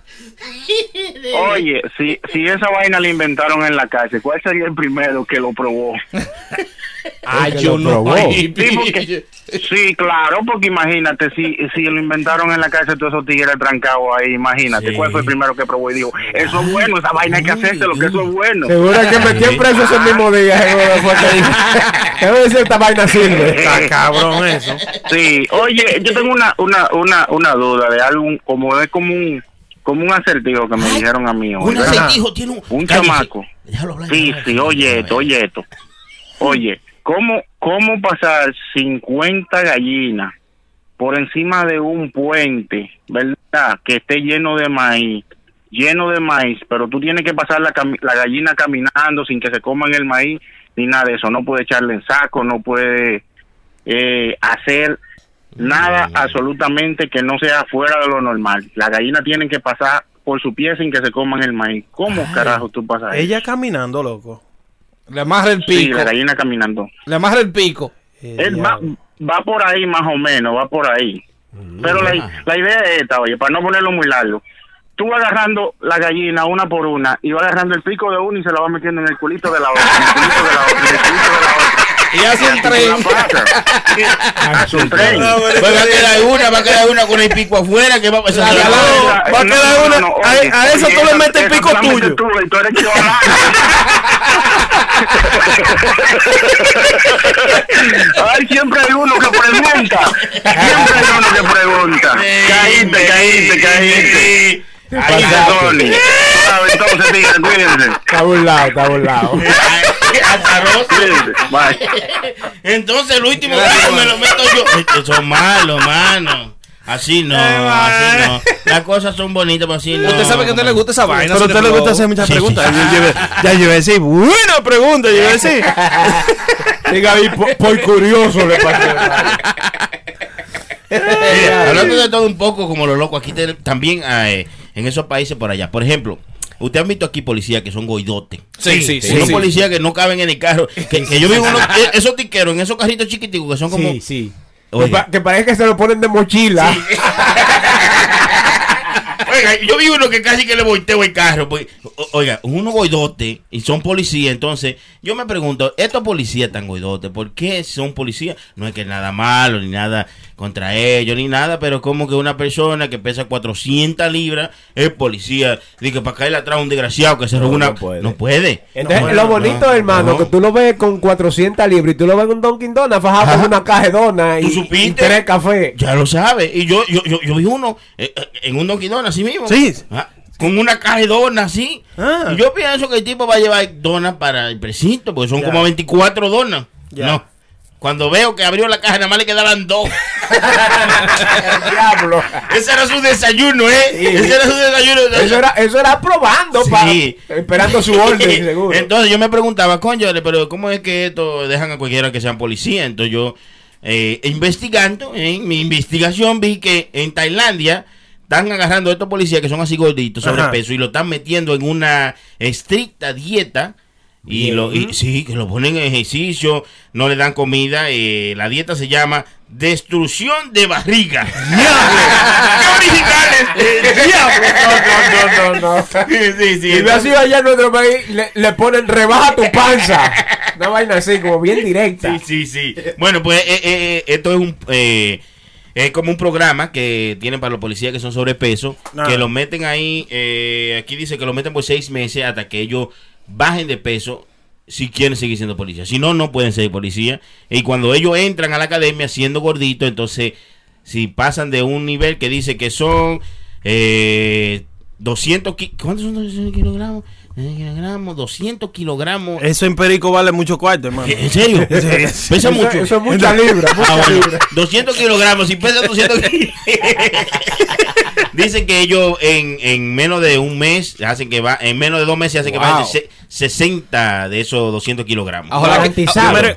Oye, si, si esa vaina la inventaron en la calle, ¿cuál sería el primero que lo probó? Ay, que yo lo no. Sí, porque- sí, claro, porque imagínate, si, si lo inventaron en la calle, todos esos tigres trancados ahí, imagínate, Sí. ¿cuál fue el primero que probó y dijo, eso es bueno, esa vaina hay que hacerse, lo que eso es bueno? Seguro que metió preso ese mismo día. Debe decir esta vaina sirve. Está cabrón eso. Sí, oye, yo tengo una, una, una, una duda de algo, como es como un, como un acertijo que me dijeron a mí hoy. Un acertijo tiene un. Un Cállese. chamaco. Hablar, Sí, sí, oye esto, oye esto. Oye, ¿cómo, cómo pasar 50 gallinas por encima de un puente, verdad? Que esté lleno de maíz, lleno de maíz, pero tú tienes que pasar la, cami- la gallina caminando sin que se coman el maíz, ni nada de eso. No puede echarle en saco, no puede eh, hacer nada absolutamente que no sea fuera de lo normal. Las gallinas tienen que pasar por su pie sin que se coman el maíz. ¿Cómo carajo tú pasas eso? Ella caminando, loco. Le amarra el Sí, pico. la gallina caminando. Le amarra el pico. Él va, va por ahí más o menos, va por ahí. Pero la, la idea es esta, oye, para no ponerlo muy largo. Tú vas agarrando la gallina una por una y vas agarrando el pico de una y se la vas metiendo en el culito de la otra, en el culito de la otra, en el culito de la otra. Y hace un tren. Hace un tren. Va a quedar una, va a quedar una con el pico afuera que va a la- va a quedar una- a- oye, a eso tú le esa- metes el pico tuyo. tú, y tú eres. Ay, siempre hay uno que pregunta. Siempre hay uno que pregunta. Caíste, caíste, caíste. Ahí se Tony. Suave, Entonces, tigre, cuídense. Está burlado, está burlado. Entonces el último me lo meto yo. Estos son malos, mano. Así no, así no. Las cosas son bonitas, pero así no. Usted sabe que a usted le gusta esa vaina. Pero a usted le gusta hacer muchas Sí, preguntas. sí. Yo- yo- Ya yo iba a decir, buena pregunta, yo iba a decir. Diga ahí, por, por curioso le pasó. Hablando de todo un poco, como lo loco, aquí te- también eh, en esos países por allá. Por ejemplo, Ustedes han visto aquí policías que son goidotes. Sí, sí, sí, Unos sí. policías que no caben en el carro. Que, que yo vi unos, eh, esos tiqueros en esos carritos chiquiticos que son como. Sí, sí. Que parece que se lo ponen de mochila. Oiga, yo vi uno que casi que le volteo el carro. Pues, o- oiga, uno goidote y son policías. Entonces, yo me pregunto, estos policías tan goidotes, ¿por qué son policías? No es que nada malo, ni nada contra ellos, ni nada, pero como que una persona que pesa 400 libras es policía. Dice que para caerle atrás a un desgraciado que se robó No, una. no puede. No puede. Entonces, No, lo no, bonito, no, hermano, no. que tú lo ves con 400 libras y tú lo ves en un Dunkin' Donuts fajado con una donas y, y tres cafés. Ya lo sabe. Y yo, yo, yo, yo vi uno eh, eh, en un Don Quixote así mismo. Sí. Ah, con una caja de donas así. Ah. Yo pienso que el tipo va a llevar donas para el precinto, porque son Ya. como 24 donas. Ya. No. Cuando veo que abrió la caja, nada más le quedaban dos. Diablo. Ese era su desayuno, ¿eh? Ese era su desayuno. Eso era, eso era probando, pa- esperando su orden, seguro. Entonces yo me preguntaba, coño, pero ¿cómo es que esto dejan a cualquiera que sean policía? Entonces yo, eh, investigando, en mi investigación vi que en Tailandia están agarrando a estos policías que son así gorditos, Ajá. sobrepeso, y lo están metiendo en una estricta dieta. Y, lo, y sí, que lo ponen en ejercicio, no le dan comida. eh, la dieta se llama destrucción de barriga. ¡Qué originales! Eh, ¡Diablo! No, no, no, no. Sí, sí. Y ve así allá en nuestro país, le, le ponen rebaja tu panza. Una vaina así, como bien directa. Sí, sí, sí. Bueno, pues eh, eh, esto es un eh, es como un programa que tienen para los policías que son sobrepeso, que lo meten ahí, eh, aquí dice que lo meten por seis meses hasta que ellos bajen de peso si quieren seguir siendo policía. Si no, no pueden ser policía. Y cuando ellos entran a la academia siendo gorditos, entonces si pasan de un nivel que dice que son eh, 200 ki- ¿cuántos son 200 kilogramos? Kilogramos 200 kilogramos Eso en Perico vale mucho cuarto, hermano. ¿En serio? Pesa Eso- mucho. eso es mucha libra, mucha Ah, bueno. libra. 200 kilogramos, si pesa 200 kilogramos. Dicen que ellos en, en menos de un mes hacen que va, en menos de dos meses hacen que Wow. se- 60 de esos 200 kilogramos. Ojalá que,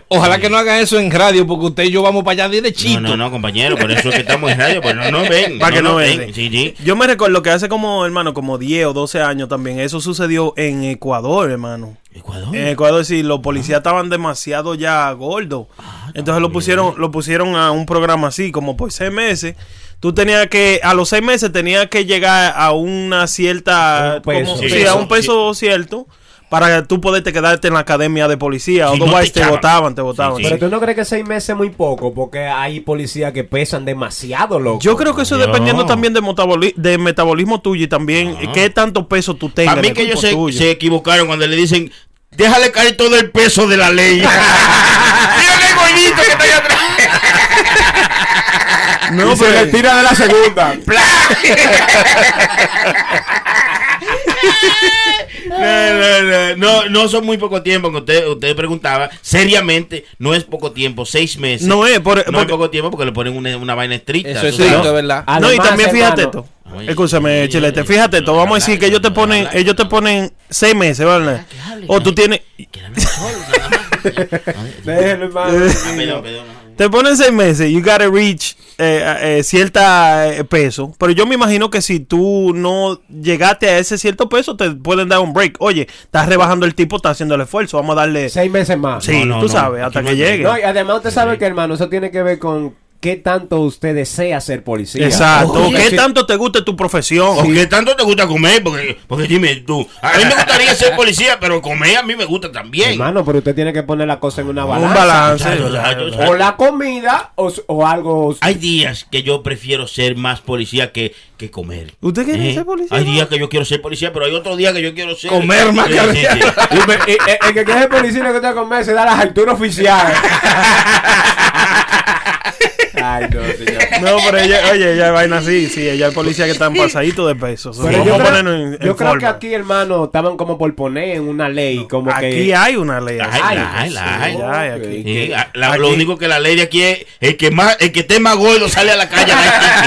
ojalá que no haga eso en radio, porque usted y yo vamos para allá derechito. No, no, no, compañero, por eso es que estamos en radio, pues no nos ven. Para que no ven. Sí, sí. Yo me recuerdo que hace como, hermano, como 10 o 12 años también, eso sucedió en Ecuador, hermano. Ecuador. En Ecuador sí, los policías estaban demasiado ya gordos. Entonces lo pusieron, lo pusieron a un programa así, como por seis meses. Tú tenías que, a los seis meses tenías que llegar a una cierta, Un peso. como- Sí, sí, a un peso cierto, para tú poderte quedarte en la academia de policía. Si no Otherwise te te votaban, te votaban. Sí, Pero tú no crees que seis meses es muy poco, porque hay policías que pesan demasiado, loco. Yo creo que eso No. dependiendo también de, metaboli- de metabolismo tuyo y también qué tanto peso tú tengas. Para mí el que ellos se, se equivocaron cuando le dicen, déjale caer todo el peso de la ley. Dígale, gordito, que está allá atrás. No, Y se pero- le tira de la segunda. No, no, no, no, no son muy poco tiempo. que Usted, usted preguntaba, seriamente, no es poco tiempo, seis meses. No es, por- no es poco tiempo porque le ponen una, una vaina estricta. Eso es cierto, es verdad. no, y también fíjate esto. Oye, Escúchame, oye, Chilete, oye, fíjate esto. Vamos a decir que ellos te ponen, ellos te ponen seis meses, ¿verdad? O tú tienes. Déjelo, hermano. Ah, perdón, perdón. Te ponen seis meses, you gotta reach eh, eh, cierta eh, peso. Pero yo me imagino que si tú no llegaste a ese cierto peso, te pueden dar un break. Oye, estás rebajando el tipo, estás haciendo el esfuerzo, vamos a darle. Seis meses más. Sí, No, no, tú no, sabes, hasta que llegue. No, y además usted sabe que, hermano, eso tiene que ver con qué tanto usted desea ser policía. Exacto. Porque ¿Qué tanto te gusta tu profesión? ¿O qué tanto te gusta comer? Porque, porque dime tú, a mí me gustaría ser policía, pero comer a mí me gusta también. Hermano, pero usted tiene que poner la cosa en una Un balanza. balance. Exacto, exacto. O la comida o, o algo. Hay días que yo prefiero ser más policía que, que comer. ¿Usted quiere ¿Eh? ser policía? Hay días que yo quiero ser policía, pero hay otros días que yo quiero ser... Comer más que sí, sí. Y me- y- y- el que quiere ser policía lo que que comer se da las alturas oficiales. Ay, no, señor. No, pero ella, oye, ella hay vaina así, sí, ella hay policía que están pasaditos de peso. So, yo creo, ponernos en- en yo creo que aquí, hermano, estaban como por poner en una ley, como Aquí que... hay una ley. Lo único que la ley de aquí es el que más, el que esté más gordo sale a la calle.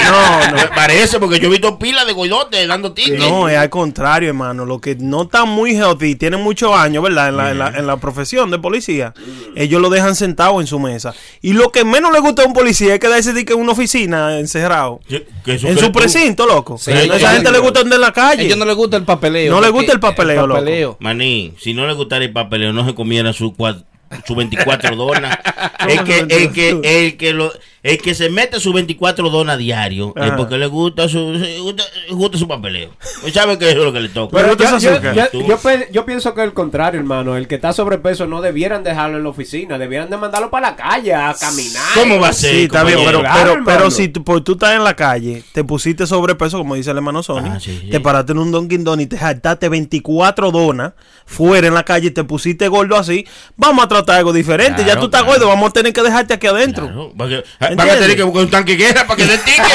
No, no. Me parece, porque yo he visto pilas de gordotes dando tickets. No, es al contrario, hermano. Lo que no están muy healthy, tienen muchos años, ¿verdad? En la, en, la, en la profesión de policía. Ellos lo dejan sentado en su mesa. Y lo que menos le gusta a un policía es quedarse de que en una oficina encerrado. Sí, que eso En su tú. precinto, loco. Sí, a esa gente le gusta andar en la A calle. ellos no les gusta el papeleo. No les gusta el papeleo, loco. Maní, si no le gustara el papeleo, no se comiera su, cua- su 24 donas. el, ¿Cómo que, el, que, el, que lo, el que se mete sus 24 donas diario es porque le gusta su, le gusta, gusta su papeleo. Él sabe que eso es lo que le toca. Pero yo, yo- yo- pienso que el contrario, hermano. El que está sobrepeso no debieran dejarlo en la oficina. Debieran de mandarlo para la calle a caminar. ¿Cómo va a ser? Sí, está bien, pero, pero, pero si tú, por tú estás en la calle, te pusiste sobrepeso, como dice el hermano Sony, Ah, sí, sí. te paraste en un Dunkin' Donuts y te saltaste 24 donas fuera en la calle y te pusiste gordo así, vamos a tratar algo diferente. ya tú estás claro. gordo, vamos a tener que dejarte aquí adentro. Claro, porque- van a tener que buscar un tanque de guerra para que den ticket.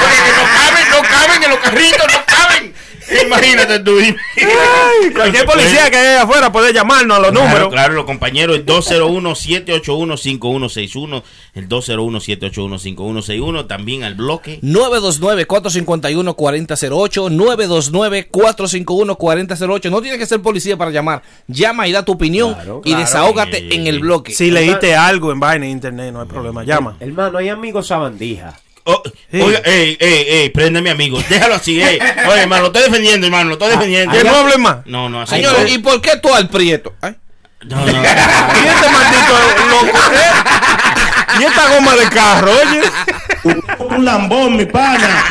Porque no caben, no caben en los carritos, no caben. Imagínate tú. Ay, cualquier policía que haya afuera puede llamarnos a los Claro, números. Claro, los compañeros, el 201-781-5161, el 201-781-5161, también al bloque. 929-451-4008, 929-451-4008. No tienes que ser policía para llamar. Llama y da tu opinión Claro, y claro. desahógate Sí. en el bloque. Si leíste algo en vaina en internet, no hay problema, llama. Hermano, hay amigos sabandijas. Oh, Sí. Oiga, ey, ey, ey, prende mi amigo, déjalo así, ey. Oye, hermano, lo estoy defendiendo, hermano, lo estoy defendiendo. Que no hable más. No, no, así Señores, no. ¿y por qué tú al prieto? Ay, No, no. Y este maldito loco, ¿eh? Y esta goma de carro, oye. Un lambón, mi pana.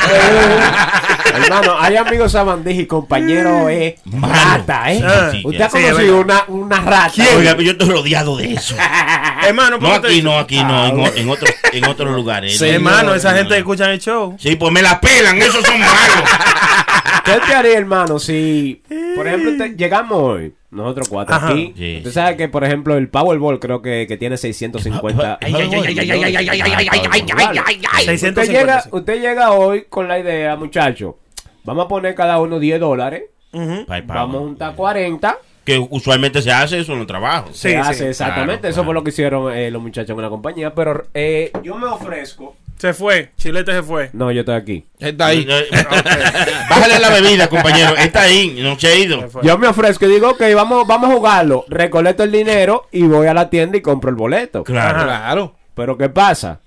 Hermano, hay amigos sabandijas y compañeros eh, Mano. rata, ¿eh? Ah, sí, Usted ha es conocido una, una rata. Oiga, pero yo estoy rodeado de eso. Hermano, No ¿por qué te aquí, no aquí, no, en, o- en otros, en otros lugares. Sí, hermano, esa gente escucha el show. Sí, pues me la pelan, esos son malos. ¿Qué te haría, hermano, si, por ejemplo, te- llegamos hoy, Nosotros cuatro Ajá. aquí. Sí, Usted sí. sabe que, por ejemplo, el Powerball creo que, que tiene 650. Ay, ay, ay, ay, ay, ay, ay, ay, ay, ay, ay, ay, ay, ay, ay. 650. Usted llega, usted llega hoy con la idea, muchacho. Vamos a poner cada uno 10 dólares. Ujú. Pay power. Vamos a juntar 40. Que usualmente se hace eso en los trabajos. Sí, se hace sí, exactamente. claro, Eso claro. fue lo que hicieron eh, los muchachos en la compañía. Pero eh, yo me ofrezco. Se fue. Chilete se fue. No, yo estoy aquí. Está ahí. Bájale la bebida, compañero. Está ahí, no se ha ido. Yo me ofrezco y digo, ok, vamos, vamos a jugarlo. Recolecto el dinero y voy a la tienda y compro el boleto. Claro. Claro. Pero ¿qué pasa?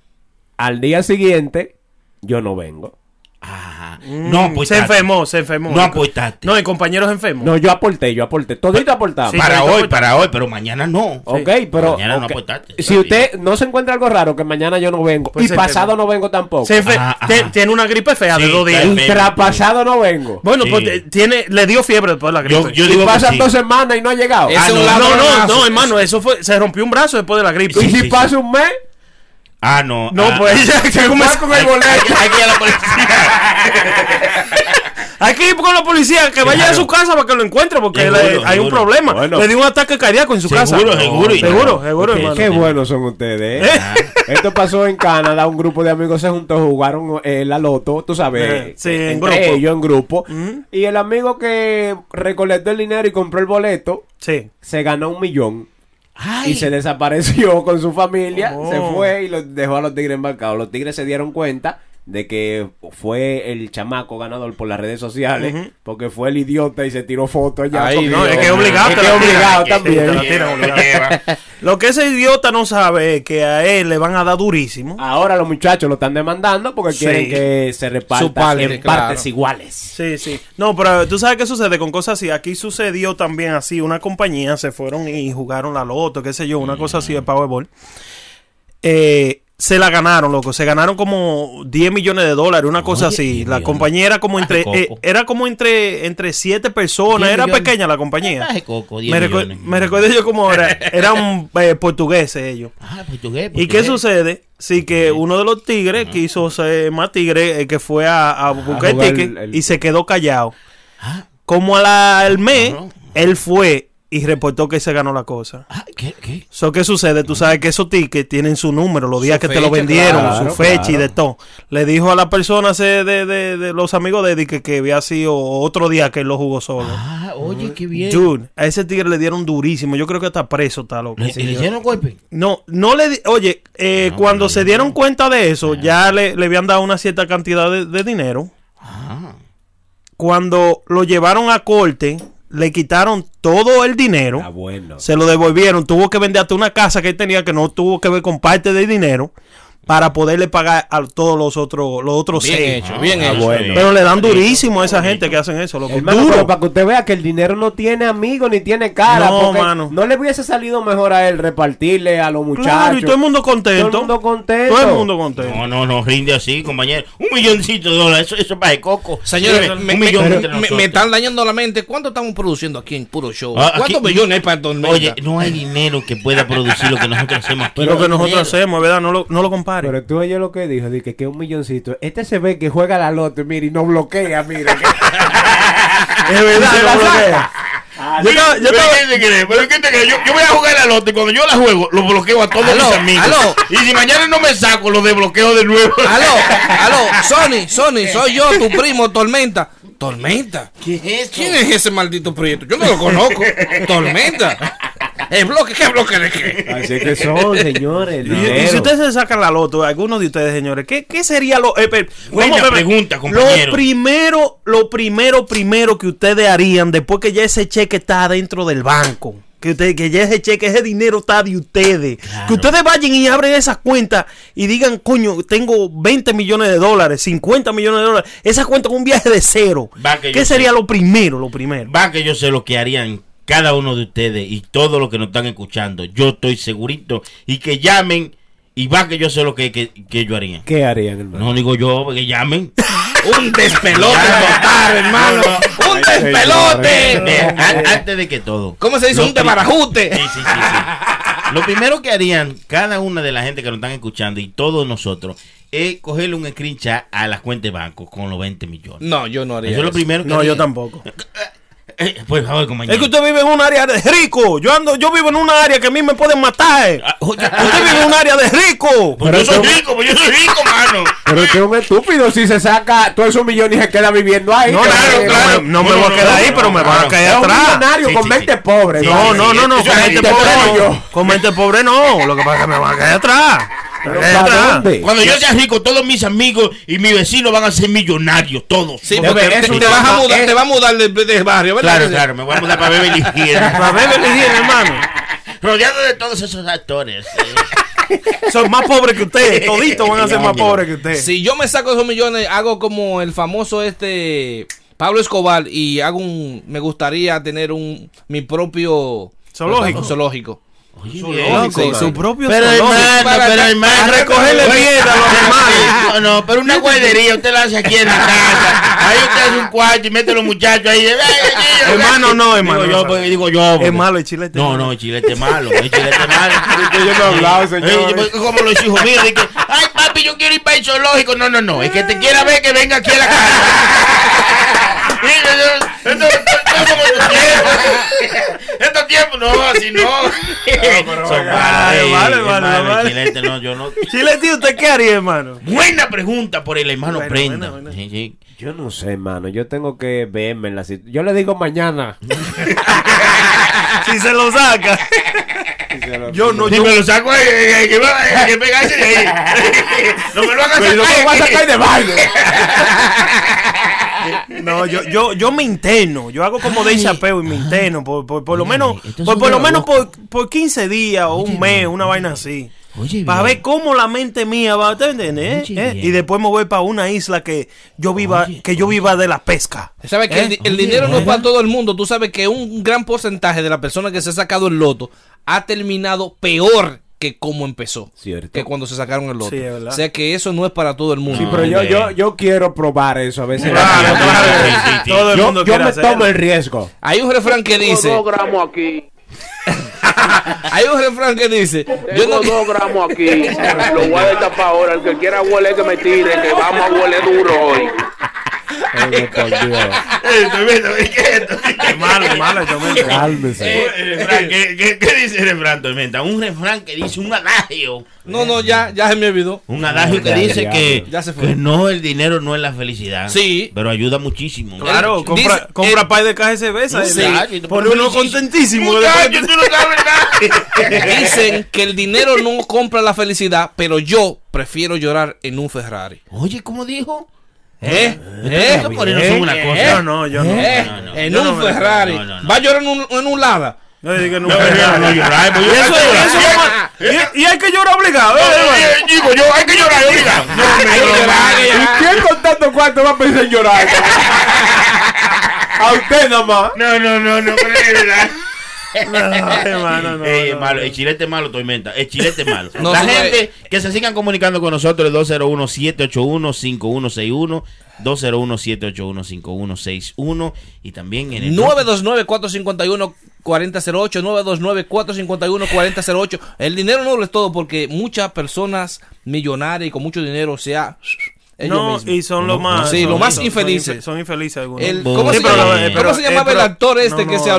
Al día siguiente, yo no vengo. Ajá. No Mm, apostaste. se enfermó, se enfermó. No apostaste. No, y compañeros enfermos. No, yo aporté, yo aporté. Todito aportamos. Sí, para hoy, para hoy, pero mañana no. Ok, pero. Mañana no aportaste, Si usted no se encuentra algo raro, que mañana yo no vengo. Pues y pasado no vengo tampoco. Se enfer- Ajá, ajá. te- Tiene una gripe fea de Sí, dos días. traspasado no vengo. Bueno, Sí. pues te- tiene, le dio fiebre después de la gripe. Yo, yo y digo pasan sí. dos semanas y no ha llegado. Ah, no, no, no, hermano, eso fue, se rompió un brazo después de la gripe. y sí, si sí, pasa un mes, Ah, no. No, ah, pues ya se come- con el boleto. que ir a la policía. Hay que ir con la policía, que vaya a su casa para que lo encuentre, porque Seguro, le- hay un seguro. problema. Bueno. Le dio un ataque cardíaco en su Seguro, casa. seguro, seguro, seguro, Ok, hermano. Qué buenos son ustedes. ¿eh? Esto pasó en Canadá. Un grupo de amigos se juntó, jugaron eh, la loto, tú sabes. Eh, sí, en entre grupo. ellos en grupo. Ujú. Y el amigo que recolectó el dinero y compró el boleto, Sí. se ganó un millón. Ay. Y se desapareció con su familia. Oh. Se fue y los dejó a los tigres embarcados. Los tigres se dieron cuenta de que fue el chamaco ganador por las redes sociales. Porque fue el idiota y se tiró fotos con- No, es que es obligado. Es que obligado también. Lo que ese idiota no sabe es que a él le van a dar durísimo. Ahora los muchachos lo están demandando porque Sí. quieren que se reparta parte, en claro. partes iguales. Sí, sí. No, pero tú sabes qué sucede con cosas así. Aquí sucedió también así. Una compañía se fueron y jugaron la loto, qué sé yo, una cosa así de Powerball. Eh, se la ganaron, loco. Se ganaron como 10 millones de dólares, una cosa Oye, así. 10 La compañía era como entre eh, era como entre entre siete personas. 10 Era millones. pequeña la compañía. Baje coco, 10 Me, recu- me recuerdo yo como ahora. Eran eh, portugueses ellos. Ah, portugués, ¿Y qué sucede? Sí, que uno de los tigres quiso ser más tigre, eh, que fue a, a buscar el ticket el- el- y se quedó callado. Ah, Como a la- al mes, él fue y reportó que se ganó la cosa. ah, ¿qué? ¿Qué? So, ¿Qué sucede? Tú sabes que esos tickets tienen su número, los días Su que te lo vendieron, claro, su fecha y de todo. Le dijo a la persona de, de- de los amigos de Eddie que, que había sido otro día que él lo jugó solo. Ah, oye, qué bien. Dude, a ese tigre le dieron durísimo. Yo creo que está preso, está loco. ¿Le, le hicieron golpe? No, no le... di- Oye, eh, No, cuando se no. dieron cuenta de eso, ya le, le habían dado una cierta cantidad de, de dinero. Ah. Cuando lo llevaron a corte, le quitaron todo el dinero. Bueno. Se lo devolvieron. Tuvo que vender hasta una casa que él tenía que no tuvo que ver con parte del dinero para poderle pagar a todos los otros los otros Bien seis. hecho, bien Ah, hecho. bueno. Pero le dan durísimo a esa gente que hacen eso. Loco. Hermano, Duro. pero para que usted vea que el dinero no tiene amigos ni tiene cara. No, mano. no le hubiese salido mejor a él repartirle a los muchachos. Claro, y todo el mundo contento. Todo el mundo contento. Todo el mundo contento. No, no, no, rinde así, compañero. Un milloncito de dólares, eso, eso es para el coco. Señores, un me, millón me- entre me- están dañando la mente. ¿Cuánto estamos produciendo aquí en Puro Show? Ah, aquí- ¿Cuántos millones hay para? Oye, no hay dinero que pueda producir lo que nosotros hacemos aquí. Pero No que nosotros dinero. hacemos, ¿verdad? No lo, no lo compare. Pero tú oyes lo que dijo, dije que es un milloncito. Este se ve que juega la loto, mire, y no bloquea, mire. es verdad, no saca. vea. Yo voy a jugar la loto y cuando yo la juego, lo bloqueo a todos Aló, mis amigos. aló. Y si mañana no me saco, lo desbloqueo de nuevo. Aló, aló, Sony, Sony, soy yo, tu primo, Tormenta. ¿Tormenta? ¿Qué es eso? ¿Quién es ese maldito prieto? Yo no lo conozco. Tormenta. ¿El bloque? ¿Qué bloque de qué? Así que son, señores. Y, y si ustedes se sacan la loto, algunos de ustedes, señores, ¿qué, qué sería lo... eh, Buena vamos pregunta, compañero. Lo primero, lo primero, primero que ustedes harían después que ya ese cheque está adentro del banco. Que, usted, que ya ese cheque, ese dinero está de ustedes. Que ustedes vayan y abren esas cuentas y digan, coño, tengo 20 millones de dólares, 50 millones de dólares. Esa cuenta con un viaje de cero. Va que ¿Qué sería sé. lo primero, lo primero? Va que yo sé lo que harían cada uno de ustedes y todos los que nos están escuchando. Yo estoy segurito. Y que llamen. Y va que yo sé lo que, que, que ellos harían. ¿Qué harían, hermano? No digo yo, que llamen. Un despelote total, hermano. Un despelote. Eh, an- antes de que todo. ¿Cómo se dice? Lo Un desbarajuste. Sí, sí, sí, sí. Lo primero que harían cada una de la gente que nos están escuchando y todos nosotros es cogerle un screenshot a las cuentas de banco con los 20 millones. No, yo no haría Eso es lo primero que No, yo haría. tampoco. Eh, por favor, compañero. Es que usted vive en un área de rico. Yo ando, yo vivo en un área que a mí me pueden matar. Ah, oye, Usted vive en un área de rico. Pues yo soy rico, pues yo soy rico, mano. Pero usted es un estúpido si se saca todos esos millones y se queda viviendo ahí. No, claro, claro. No me No, voy a quedar no, ahí, no, pero me van a caer Es un atrás. millonario Sí, con sí, mente sí. pobre. Sí, No, no, no, no, con mente gente pobre no. yo. Con mente pobre no. Lo que pasa es que me van a caer atrás. Caer ¿Para? Cuando yo sea rico, todos mis amigos y mis vecinos van a ser millonarios, todos. Sí, Debe- porque te, te vas a mudar, es- te vas a mudar del del barrio, ¿verdad? Claro, claro, me voy a mudar para Beverly Hills. Para Beverly Hills, hermano. Rodeado de todos esos actores. eh. Son más pobres que usted. Toditos van a ser más pobres que usted. Si yo me saco esos millones, hago como el famoso este Pablo Escobar y hago un. Me gustaría tener un mi propio Zoológico. zoológico. Oye, Loco, bien. su propio Pero zoológico. hermano, pero hermano. recogerle mierda a los animales. No, no, pero una guardería usted la hace aquí en la casa. Ahí usted hace un cuarto y mete a los muchachos ahí. Hermano, no, hermano, Digo yo, porque- digo yo. porque- Es malo el chilete. No, no, el chilete es malo. El chilete es malo. Yo no he hablado, señor. Eh, pues, como los hijos míos, de que, ay papi, yo quiero ir para el zoológico. No, no, no, es que te quiera ver que venga aquí a la casa. Esto- tiempo. Estos tiempos, no, así no. Son malos, Vale, eh, vale, vale, vale. chilete, no, yo no. Chilete, ¿usted qué haría, hermano? Buena pregunta por el hermano Buena, Prenda. buena, buena. Sí, sí. Yo no sé, mano. Yo tengo que verme en la situación. Yo le digo mañana. Si se lo saca. Yo no, Si yo. me lo saco, eh, eh, que va hay que pegarse de ahí. No me lo Pero no me lo voy a sacar de baile. No, yo, yo, yo me interno. Yo hago como de chapeo y me interno. Por, por, por lo menos, por, por lo menos por, por 15 días o un mes, una vaina así. Oye, Para bien. ver cómo la mente mía va, ¿te entiendes? Oye, ¿Eh? bien. Y después me voy para una isla que yo viva, Oye, que yo viva de la pesca. ¿Sabes que el, di- el Oye, dinero no es para todo el mundo? Tú sabes que un gran porcentaje de la persona que se ha sacado el loto ha terminado peor que como empezó. Cierto. Que cuando se sacaron el loto. Sí, es verdad. o sea que eso no es para todo el mundo. Sí, pero yo, yo, yo quiero probar eso a veces. Claro, claro. Todo el Yo, mundo yo me hacerlo. tomo el riesgo. Hay un refrán que dice. Tengo dos gramos aquí. hay un refrán que dice. Yo Tengo no, dos gramos aquí. Lo voy a destapar ahora. El que quiera huele que me tire, que vamos a huele duro hoy. Por Dios. ¿qué es esto? Es malo, es malo, yo me- Cálmese. El refrán, ¿Qué, qué, qué dice el refrán, Tormenta? Un refrán que dice un adagio. no, no, ya, ya se me olvidó. Un adagio que Ya, dice ya, que, ya se fue. que no, el dinero no es la felicidad. Sí. Pero ayuda muchísimo. Claro, compra, compra eh, pay de caja de cerveza. Sí. Pone uno contentísimo. Muchacho, tú no sabes nada. Dicen que el dinero no compra la felicidad, pero yo prefiero llorar en un Ferrari. Oye, ¿cómo dijo? ¿Eh? Estos morenos son una cosa. Yo no, yo no. ¿Eh? no, no. en Yo un Ferrari. no, no, no. Va a llorar en un, en un Lada. No, digo, no, No, no, no, no, llorar, pues, Y yo eso- hay que llorar. eso es lo más- y- y hay que llorar obligado. ¿eh? Eh, Digo, yo hay que llorar, oiga. No, Hay que llorar, hay que ¿Y quién con tanto cuarto va a pensar en llorar? A usted nada más. No, no, no, no, pero es verdad. No, hermano, no, Ey, no, malo, no. el chilete malo, tormenta. El chilete malo. No, la gente que se sigan comunicando con nosotros, el 201-781-5161, 201-781-5161 y también en el 929-451-4008, 929-451-4008. El dinero no lo es todo porque muchas personas millonarias y con mucho dinero se ha... ellos No, mismos. y son los más. Sí, son- los más son- infelices. Son, infelices algunos. El- ¿Cómo, Sí, se, pero llama, lo- ¿cómo pero- se eh, llamaba pero- el actor este no, que no, se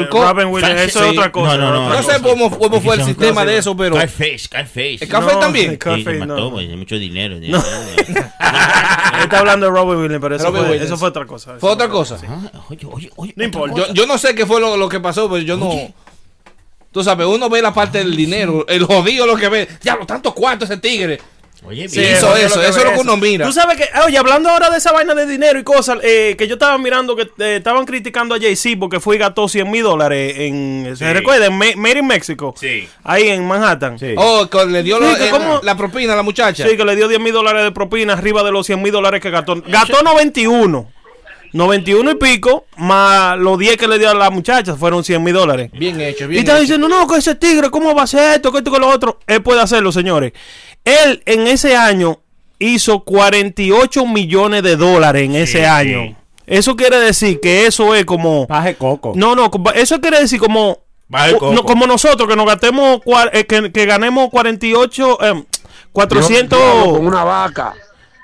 Williams, eso es Sí. otra cosa. No, no, no. No sé cómo, cómo fue el sistema de eso, pero... Scarface, Scarface. ¿El café No, también? Se no. mató, mucho dinero. Está hablando de Robin Williams, pero eso, Robin fue, Williams. eso fue otra cosa. Fue otra cosa. Ah, oye, oye, oye. No importa. Yo, no sé qué fue lo, lo que pasó, pero yo no... Tú sabes, uno ve la parte del dinero, el jodido lo que ve. Ya, lo tanto cuarto ese tigre. Oye, Sí, eso, lo eso es lo que uno mira. Tú sabes que, oye, hablando ahora de esa vaina de dinero y cosas, eh, que yo estaba mirando que eh, estaban criticando a Jay-Z porque fue y gastó 100 mil dólares en, ¿se Sí. recuerdan? Ma- Made in Mexico. Sí. Ahí en Manhattan. Sí. Oh, que le dio Sí, lo- que eh, la propina a la muchacha. Sí, que le dio 10 mil dólares de propina arriba de los 100 mil dólares que gastó. Gastó 91. 91 y pico, más los 10 que le dio a la muchacha fueron 100 mil dólares. Bien hecho, Y bien está hecho. diciendo, no, que ese tigre, ¿cómo va a hacer esto, que esto, que lo otro? Él puede hacerlo, señores. Él en ese año hizo 48 millones de dólares en ese año. Eso quiere decir que eso es como... Paje coco. No, no, eso quiere decir como... Coco. no, como nosotros, que nos gastemos... eh, que, que ganemos 48... eh, 400... Con una vaca.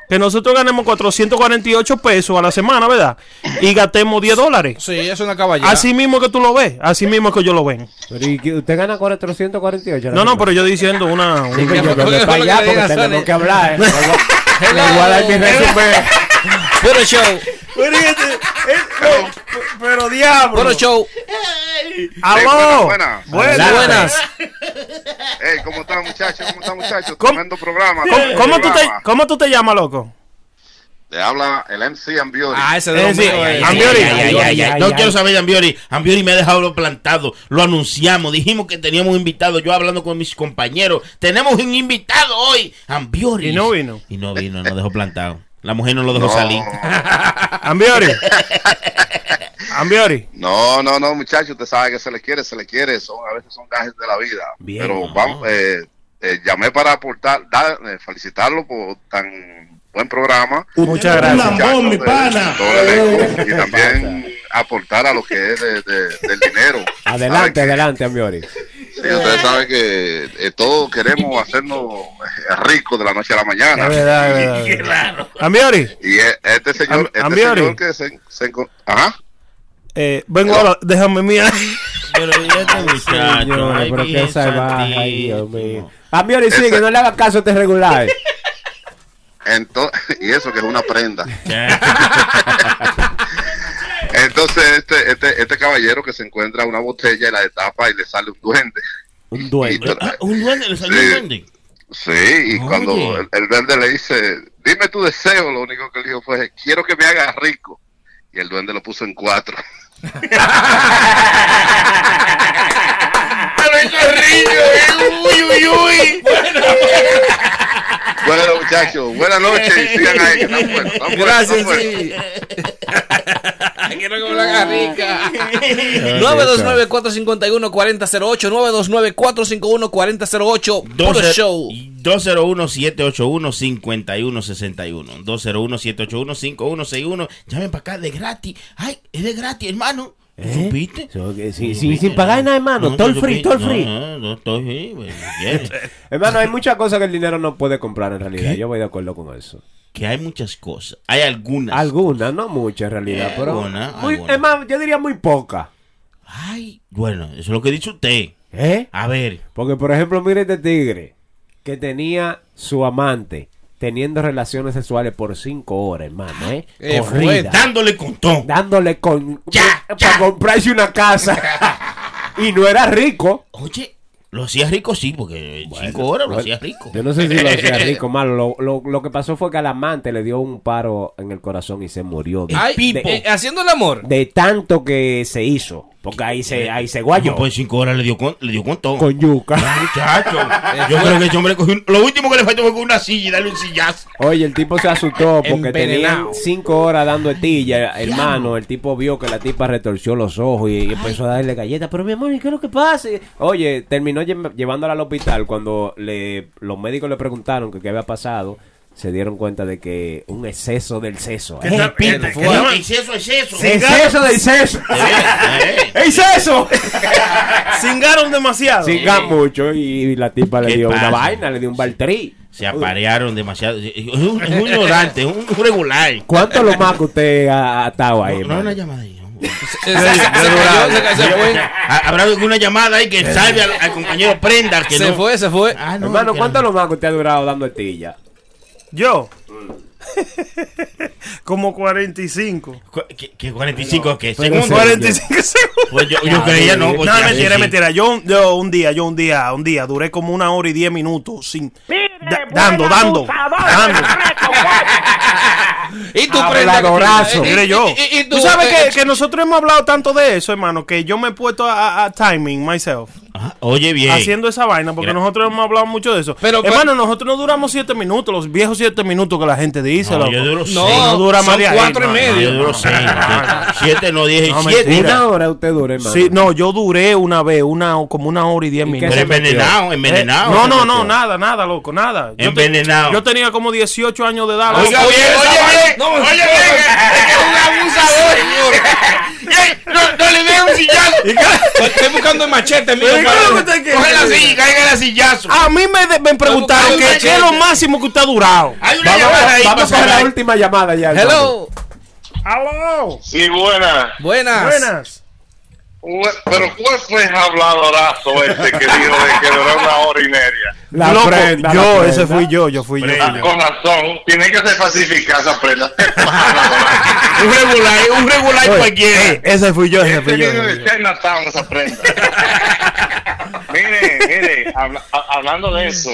Que nosotros ganemos 448 pesos a la semana, ¿verdad? Y gastemos 10 dólares. Sí, es una caballera. Así mismo que tú lo ves, así mismo que yo lo ven. Pero ¿y que usted gana 448. No, no, pero yo diciendo una... Sí, una- que yo voy para allá que porque tenemos que hablar. ¿eh? Voy a dar mi resumen. Puro show. Pero, eh, pero diablo. Puro show. ¡Aló! buenas, Buenas. Buenas. Hey, ¿cómo están muchachos? ¿Cómo están muchachos? ¿Cómo- Tremendo programa. ¿Cómo, cómo tú te, programa. ¿Cómo tú te llamas, loco? Le habla el MC Ambiori. Ah, ese Es de es- Ambiori. Ay, ay, ay, ay, ay. ay, No quiero saber de Ambiori. Ambiori me ha dejado plantado. Lo anunciamos. Dijimos que teníamos un invitado. Yo hablando con mis compañeros. Tenemos un invitado hoy. Ambiori. Y no vino. Y no vino, nos dejó plantado. La mujer no lo dejó No. salir. Ambiori. Ambiori. No, no, no, muchachos, usted sabe que se le quiere, se le quiere, son a veces son gajes de la vida. Bien. Pero vamos, eh, eh, llamé para aportar, dar, eh, felicitarlo por tan buen programa. Muchas gracias. Elenco, y también aportar a lo que es de- de- del dinero. Adelante, adelante, Ambiori. Sí, ustedes saben que eh, todos queremos hacernos eh, ricos de la noche a la mañana. Es verdad, es verdad. Ambiori. Y eh, este señor, Am- este Ambiori. señor que se, se Ajá. Eh, vengo ahora, déjame mirar. Pero y este muchacho. Señores, ay, pero bien qué salvaje, ay, Dios mío. Ambiori, Ese- sigue, no le haga caso a este regular. Entonces, y eso que es una prenda. Entonces, este, este, este caballero que se encuentra una botella y la destapa y le sale un duende. Un duende. Ah, un duende, le salió Sí. un duende. Sí, y Oye. cuando el, el duende le dice, dime tu deseo, lo único que le dijo fue, quiero que me hagas rico. Y el duende lo puso en cuatro. Pero río, eh, uy, uy, uy. Bueno, muchachos, buenas noches sigan ahí. que están buenos, están buenos, Gracias, están buenos. sí. Quiero que me la haga rica. 929-451-4008. 929-451-4008. Puro show. 201-781-5161. 201-781-5161. Llamen para acá de gratis. Ay, es de gratis, hermano. ¿Eh? ¿Supiste? So, sí, sin pagar nada, hermano. No free, toll free. No, no, toll free, pues. Hermano, hay muchas cosas que el dinero no puede comprar en realidad. Yo voy de acuerdo con eso. que hay muchas cosas. Hay algunas. Algunas, no muchas en realidad, pero. Algunas, muy, algunas. es más, yo diría muy pocas. Ay, bueno, eso es lo que dice usted. ¿Eh? A ver. Porque, por ejemplo, mire este tigre que tenía su amante teniendo relaciones sexuales por cinco horas, hermano, ¿eh? Eh. Dándole con todo. dándole con Ya, para comprarse una casa y no era rico. Oye, lo hacía rico, sí, porque cinco horas lo Bueno, hacía rico. Yo no sé si lo hacía rico, malo. Lo, lo, lo que pasó fue que al amante le dio un paro en el corazón y se murió. De, Ay, Pipo. eh, haciendo el amor. de tanto que se hizo. Porque ahí se, ahí se guayó. No, pues cinco horas le dio con, le dio con todo. Con yuca. Muchacho, yo creo que ese hombre cogió un- lo último que le faltó fue con una silla y darle un sillazo. Oye, el tipo se asustó porque tenían cinco horas dando estilla, hermano. El tipo vio que la tipa retorció los ojos y empezó a darle galletas. Pero mi amor, ¿y qué es lo que pasa? Oye, terminó lle- llevándola al hospital cuando le, los médicos le preguntaron que qué había pasado. Se dieron cuenta de que un exceso del seso. ¿Qué ¿eh? ¿Qué- ¿qué qué- no? Exceso, exceso. Exceso del seso. Eh, eh. ¡Exceso! Cingaron demasiado. Singa mucho y la tipa le ¿Qué dio una vaina, le dio un baltrí. Se aparearon demasiado. Es un, es un ignorante, es un regular. ¿Cuánto lo más que usted ha atado ahí, No, no, una fue. Ha- Habrá alguna llamada ahí que salve al, al compañero Prenda. Que Se no. fue, se fue. Ah, no, hermano, ¿cuánto lo más que usted ha durado dando estilla? Yo. Como 45. Cu- ¿Qué, qué 45 qué? pero Segundo. sí. 45 segundos. Pues yo, yo creía, no. No, mentira, sí, sí. mentira. Yo, yo un día, yo un día, un día, duré como una hora y diez minutos sin. da- dando, dando, dando. Y tú prenda. Habladorazo. y- y- Mire yo. y- y Tú sabes eh, que, que nosotros hemos hablado tanto de eso, hermano, que yo me he puesto a, a- a timing myself. Ajá, Oye, bien. Haciendo esa vaina, porque Gra- nosotros hemos hablado mucho de eso. Pero, hermano, nosotros no duramos siete minutos, los viejos siete minutos que la gente dice. No, loco. yo duro No, seis. no dura más de ahí, cuatro y no, No, medio. yo duro seis. Siete, no, diez y No, siete. mentira. Una hora usted dura, hermano. Sí, no, yo duré una vez, una como una hora y diez ¿Y minutos. Pero envenenado, envenenado. Eh, no, no, metió. no, nada, nada, loco, nada. Yo te- Envenenado. yo tenía como 18 años de edad. Oiga loco. bien, oye bien, No, oye bien, es que es un abusador. ¡Ey! ¡No, le dé un sillazo! Estoy buscando el machete mío. Sillazo. A mí me, me preguntaron que qué es lo máximo que usted ha durado. Hay una Vamos, llamada ahí vamos a la última llamada ya. Hello. ¡Aló! Sí, buena. Buenas. Buenas. Pero ¿cuál fue el habladorazo este que dijo de una hora y media? La Loco, prenda, yo, la prenda. ese fui yo, yo fui yo. Con razón, tiene que ser falsificada esa prenda. Un regular, un regular Oye, cualquiera. eh, ese fui yo, ese Este fui yo. viene ese fui de yo. Chinatown esa prenda. mire, mire, habla- a- hablando de eso,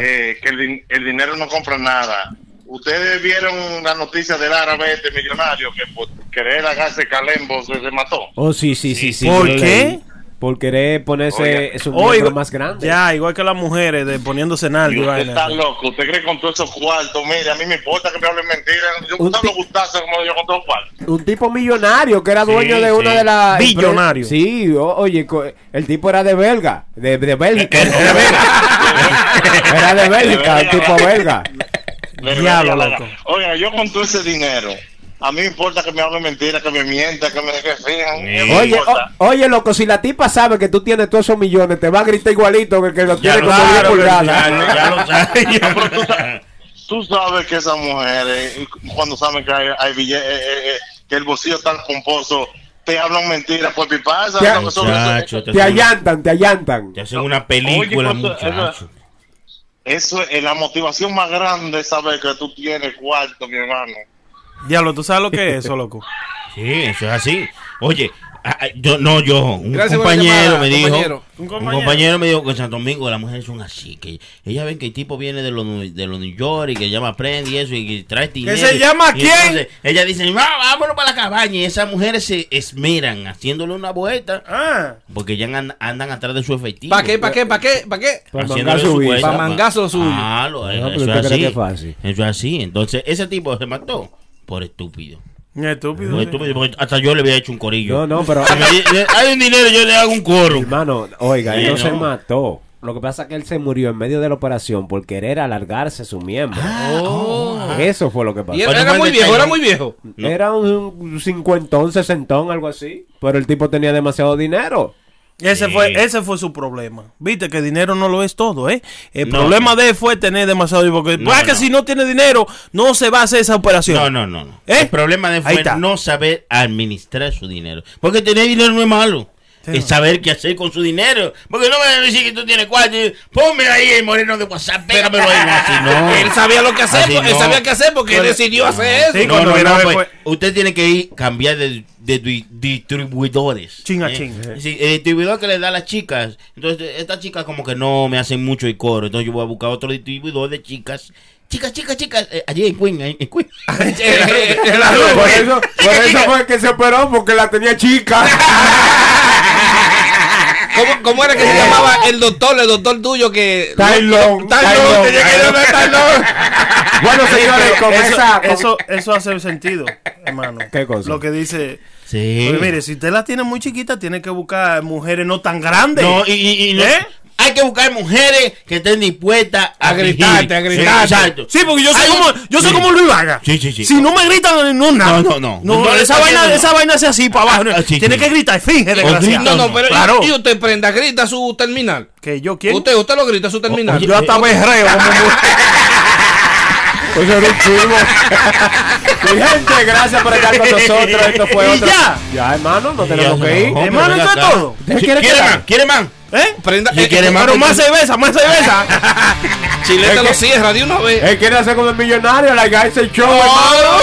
eh, que el, din- el dinero no compra nada. Ustedes vieron la noticia del árabe este millonario que por querer hacerse calembo se, se mató. Oh, sí, sí, sí. sí ¿Por qué? Por querer ponerse Oiga. su miembro más grande. Ya, igual que las mujeres de poniéndose en algo. usted está loco, usted cree con todos esos cuartos, mire, a mí me importa que me hablen mentiras, yo Un no gustase como yo con todos cuartos. Un tipo millonario que era Sí, dueño de una sí. de las. Billonario. Sí, o- oye, el tipo era de belga. De, de Bélgica. era de Bélgica, el tipo belga. Diablo, loco. Oiga, yo con todo ese dinero, a mí me importa que me hablen mentiras, que me mientan, que me que fijan. Sí. no me Oye, o- oye, loco, si la tipa sabe que tú tienes todos esos millones, te va a gritar igualito que el que lo Ya tiene lo como 10 sabe, pulgadas. ya, ya lo sabe. No, pero tú, sa- tú sabes que esas mujeres, cuando saben que hay, hay bille- eh, eh, eh, que el bolsillo está pomposo, te hablan mentiras por pipa. Eso, Ya, eso- eso- Muchacho, Te allantan, te allantan. Te hacen una película, Oye, pues, eso- muchacho. eso es la motivación más grande, es saber que tú tienes cuarto, mi hermano. Diablo, ¿tú sabes lo que es eso, loco? Sí, eso es así. Oye, ah, ah, yo no yo, un Gracias compañero llamada, me dijo, compañero. Un un compañero. me dijo que en Santo Domingo las mujeres son así, que ellas ven que el tipo viene de los de los New York y que llama Prende y eso y que trae dinero. se y- llama y quién? entonces Ellas dicen, "Va, vámonos para la cabaña y esas mujeres se esmeran haciéndole una vuelta Ah. porque ya andan, andan atrás de su efectivo. ¿Para qué? ¿Para qué? ¿Para qué? ¿Para qué? Para mangar su su visa. vuelta, Pa' mangazo suyo. Ah, lo- No, eso es así. que. Eso es así. Entonces, ese tipo se mató por estúpido. Estúpido. Sí. estúpido, porque hasta yo le había hecho un corillo. No, no, pero. Si me di- Hay un dinero, yo le hago un coro. Hermano, oiga, él Sí, no, se no. mató. Lo que pasa es que él se murió en medio de la operación por querer alargarse su miembro. Oh. Eso fue lo que pasó. Y él era muy viejo, era muy viejo. No. Era un cincuentón, sesentón, algo así. Pero el tipo tenía demasiado dinero. Ese Sí. fue, ese fue su problema. Viste que dinero no lo es todo, ¿eh? El No. problema de él fue tener demasiado dinero. Porque No, pues, que si no tiene dinero, no se va a hacer esa operación. No, no, no. ¿Eh? El problema de él fue no saber administrar su dinero. Porque tener dinero no es malo. Es saber qué hacer con su dinero. Porque no me van a decir que tú tienes cuatro. Ponme ahí el moreno de WhatsApp, pégamelo ahí. Así no. Él sabía lo que hacer, Así él no. sabía qué hacer porque él decidió hacer eso. Sí, No, no, no, pues, fue- usted tiene que ir cambiar de, de di- distribuidores. Chin a Eh, chin. sí, el distribuidor que le da a las chicas. Entonces, estas chicas como que no me hacen mucho el coro. Entonces, yo voy a buscar otro distribuidor de chicas. Chicas, chicas, chicas. eh, allí en Queen, en en Queen. Por eso, por eso fue que se operó, porque la tenía chica. ¿Cómo, cómo era que se llamaba el doctor, el doctor tuyo que... Tylon, Tylon, tenía que Tylon. llamar Tylon. bueno, señores, con eso, esa. con- eso, eso hace sentido, hermano. ¿Qué cosa? Lo que dice. Sí. Mire, si usted la tiene muy chiquita, tiene que buscar mujeres no tan grandes. No, y, y- y no- ¿Eh? Hay que buscar mujeres que estén dispuestas a, A gritarte, a gritarte. Sí, exacto. Sí, porque yo soy como, yo soy como Luis Vaga. Sí, sí, sí. Si no me gritan, no nada. No, no, no. No le esa vaina, haciendo, esa no. vaina hace así para abajo. Ah, sí, tiene que gritar, finge, desgraciado. No, no, pero ¿y- Claro. y, usted prenda, grita su terminal. Que yo quiero. Usted, usted lo grita su terminal. Oye, Yo hasta como mu- Pues era un chivo. Mi gente, gracias por estar con nosotros. Esto fue ¿Y otro. ya? Ya, hermano, no tenemos ya, que ir. no, Hermano, pero ¿eso venga es todo? ¿Usted Sí, quiere más? ¿Quiere más? ¿Eh? Prenda, Si eh, quiere eh, más, Pero más cerveza, más cerveza. Chilete lo cierra de una vez. Él quiere hacer como el millonario, la guy el show, hermano.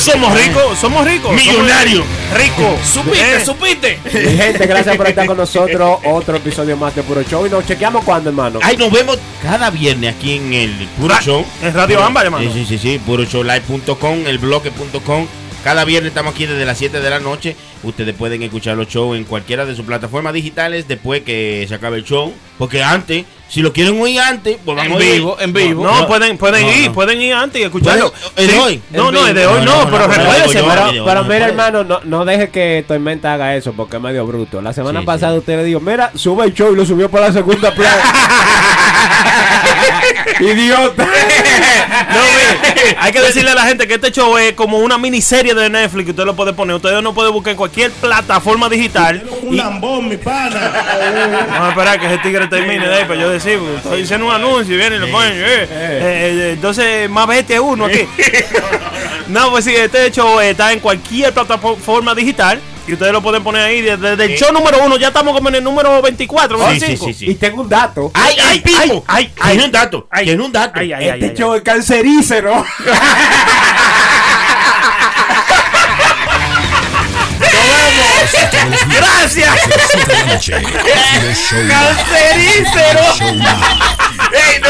somos ricos, somos ricos. Millonario. somos Ricos. Supiste, Eh, supiste. Mi gente, gracias por estar con nosotros. Otro episodio más de Puro Show. Y nos chequeamos cuando, hermano. Ay, nos vemos cada viernes aquí en el Puro Ra- Show. en Radio Ámbar, hermano. Sí, sí, sí, sí. Puroshowlive.com, el bloque.com. Cada viernes estamos aquí desde las 7 de la noche. Ustedes pueden escuchar los shows en cualquiera de sus plataformas digitales después que se acabe el show. Porque antes, si lo quieren oír antes, pues En vivo, en vivo. No, pueden, pueden no, ir, no. pueden ir antes y escucharlo. ¿Es de Sí. hoy? No, no, es de hoy No, pero yo- pero- Pero mira, hermano, no, no deje que Tormenta haga eso porque es medio bruto. La semana Sí, pasada usted le dijo, mira, sube el show y lo subió para la segunda playa. Idiota. No, mire, hay que decirle a la gente que este show es como una miniserie de Netflix que usted lo puede poner. Usted no puede buscar en cualquier plataforma digital. Un lambón, mi pana. Vamos a esperar que ese tigre termine de ahí para yo decir. porque Estoy diciendo un anuncio y viene y le ponen. eh, eh, eh, entonces, más bestia uno aquí. no, pues sí, este show está en cualquier plataforma digital. Y ustedes lo pueden poner ahí desde, desde el show número uno. Ya estamos como en el número 24, Sí, 25. sí, sí, sí. Y tengo un dato. ¡Ay, ay, Pipo! ay, Tiene un dato. Tiene un dato. Ay, ay, ay, Este ay, show es cancerígeno. Gracias. Cancerícero. ¡Ey, no,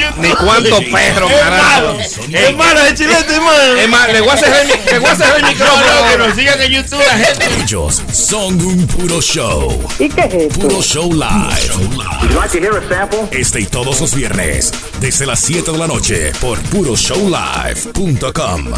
YouTube. Ni cuánto perro, carajo. Hermano, de chilete, hermano. Es más, le voy a cerrar el, mi- le voy a cerrar el No, micrófono. no, que nos sigan en YouTube la gente. Ellos son un puro show. ¿Y qué es esto? Puro show live. Este y todos los viernes, desde las 7 de la noche, por puroshowlive.com.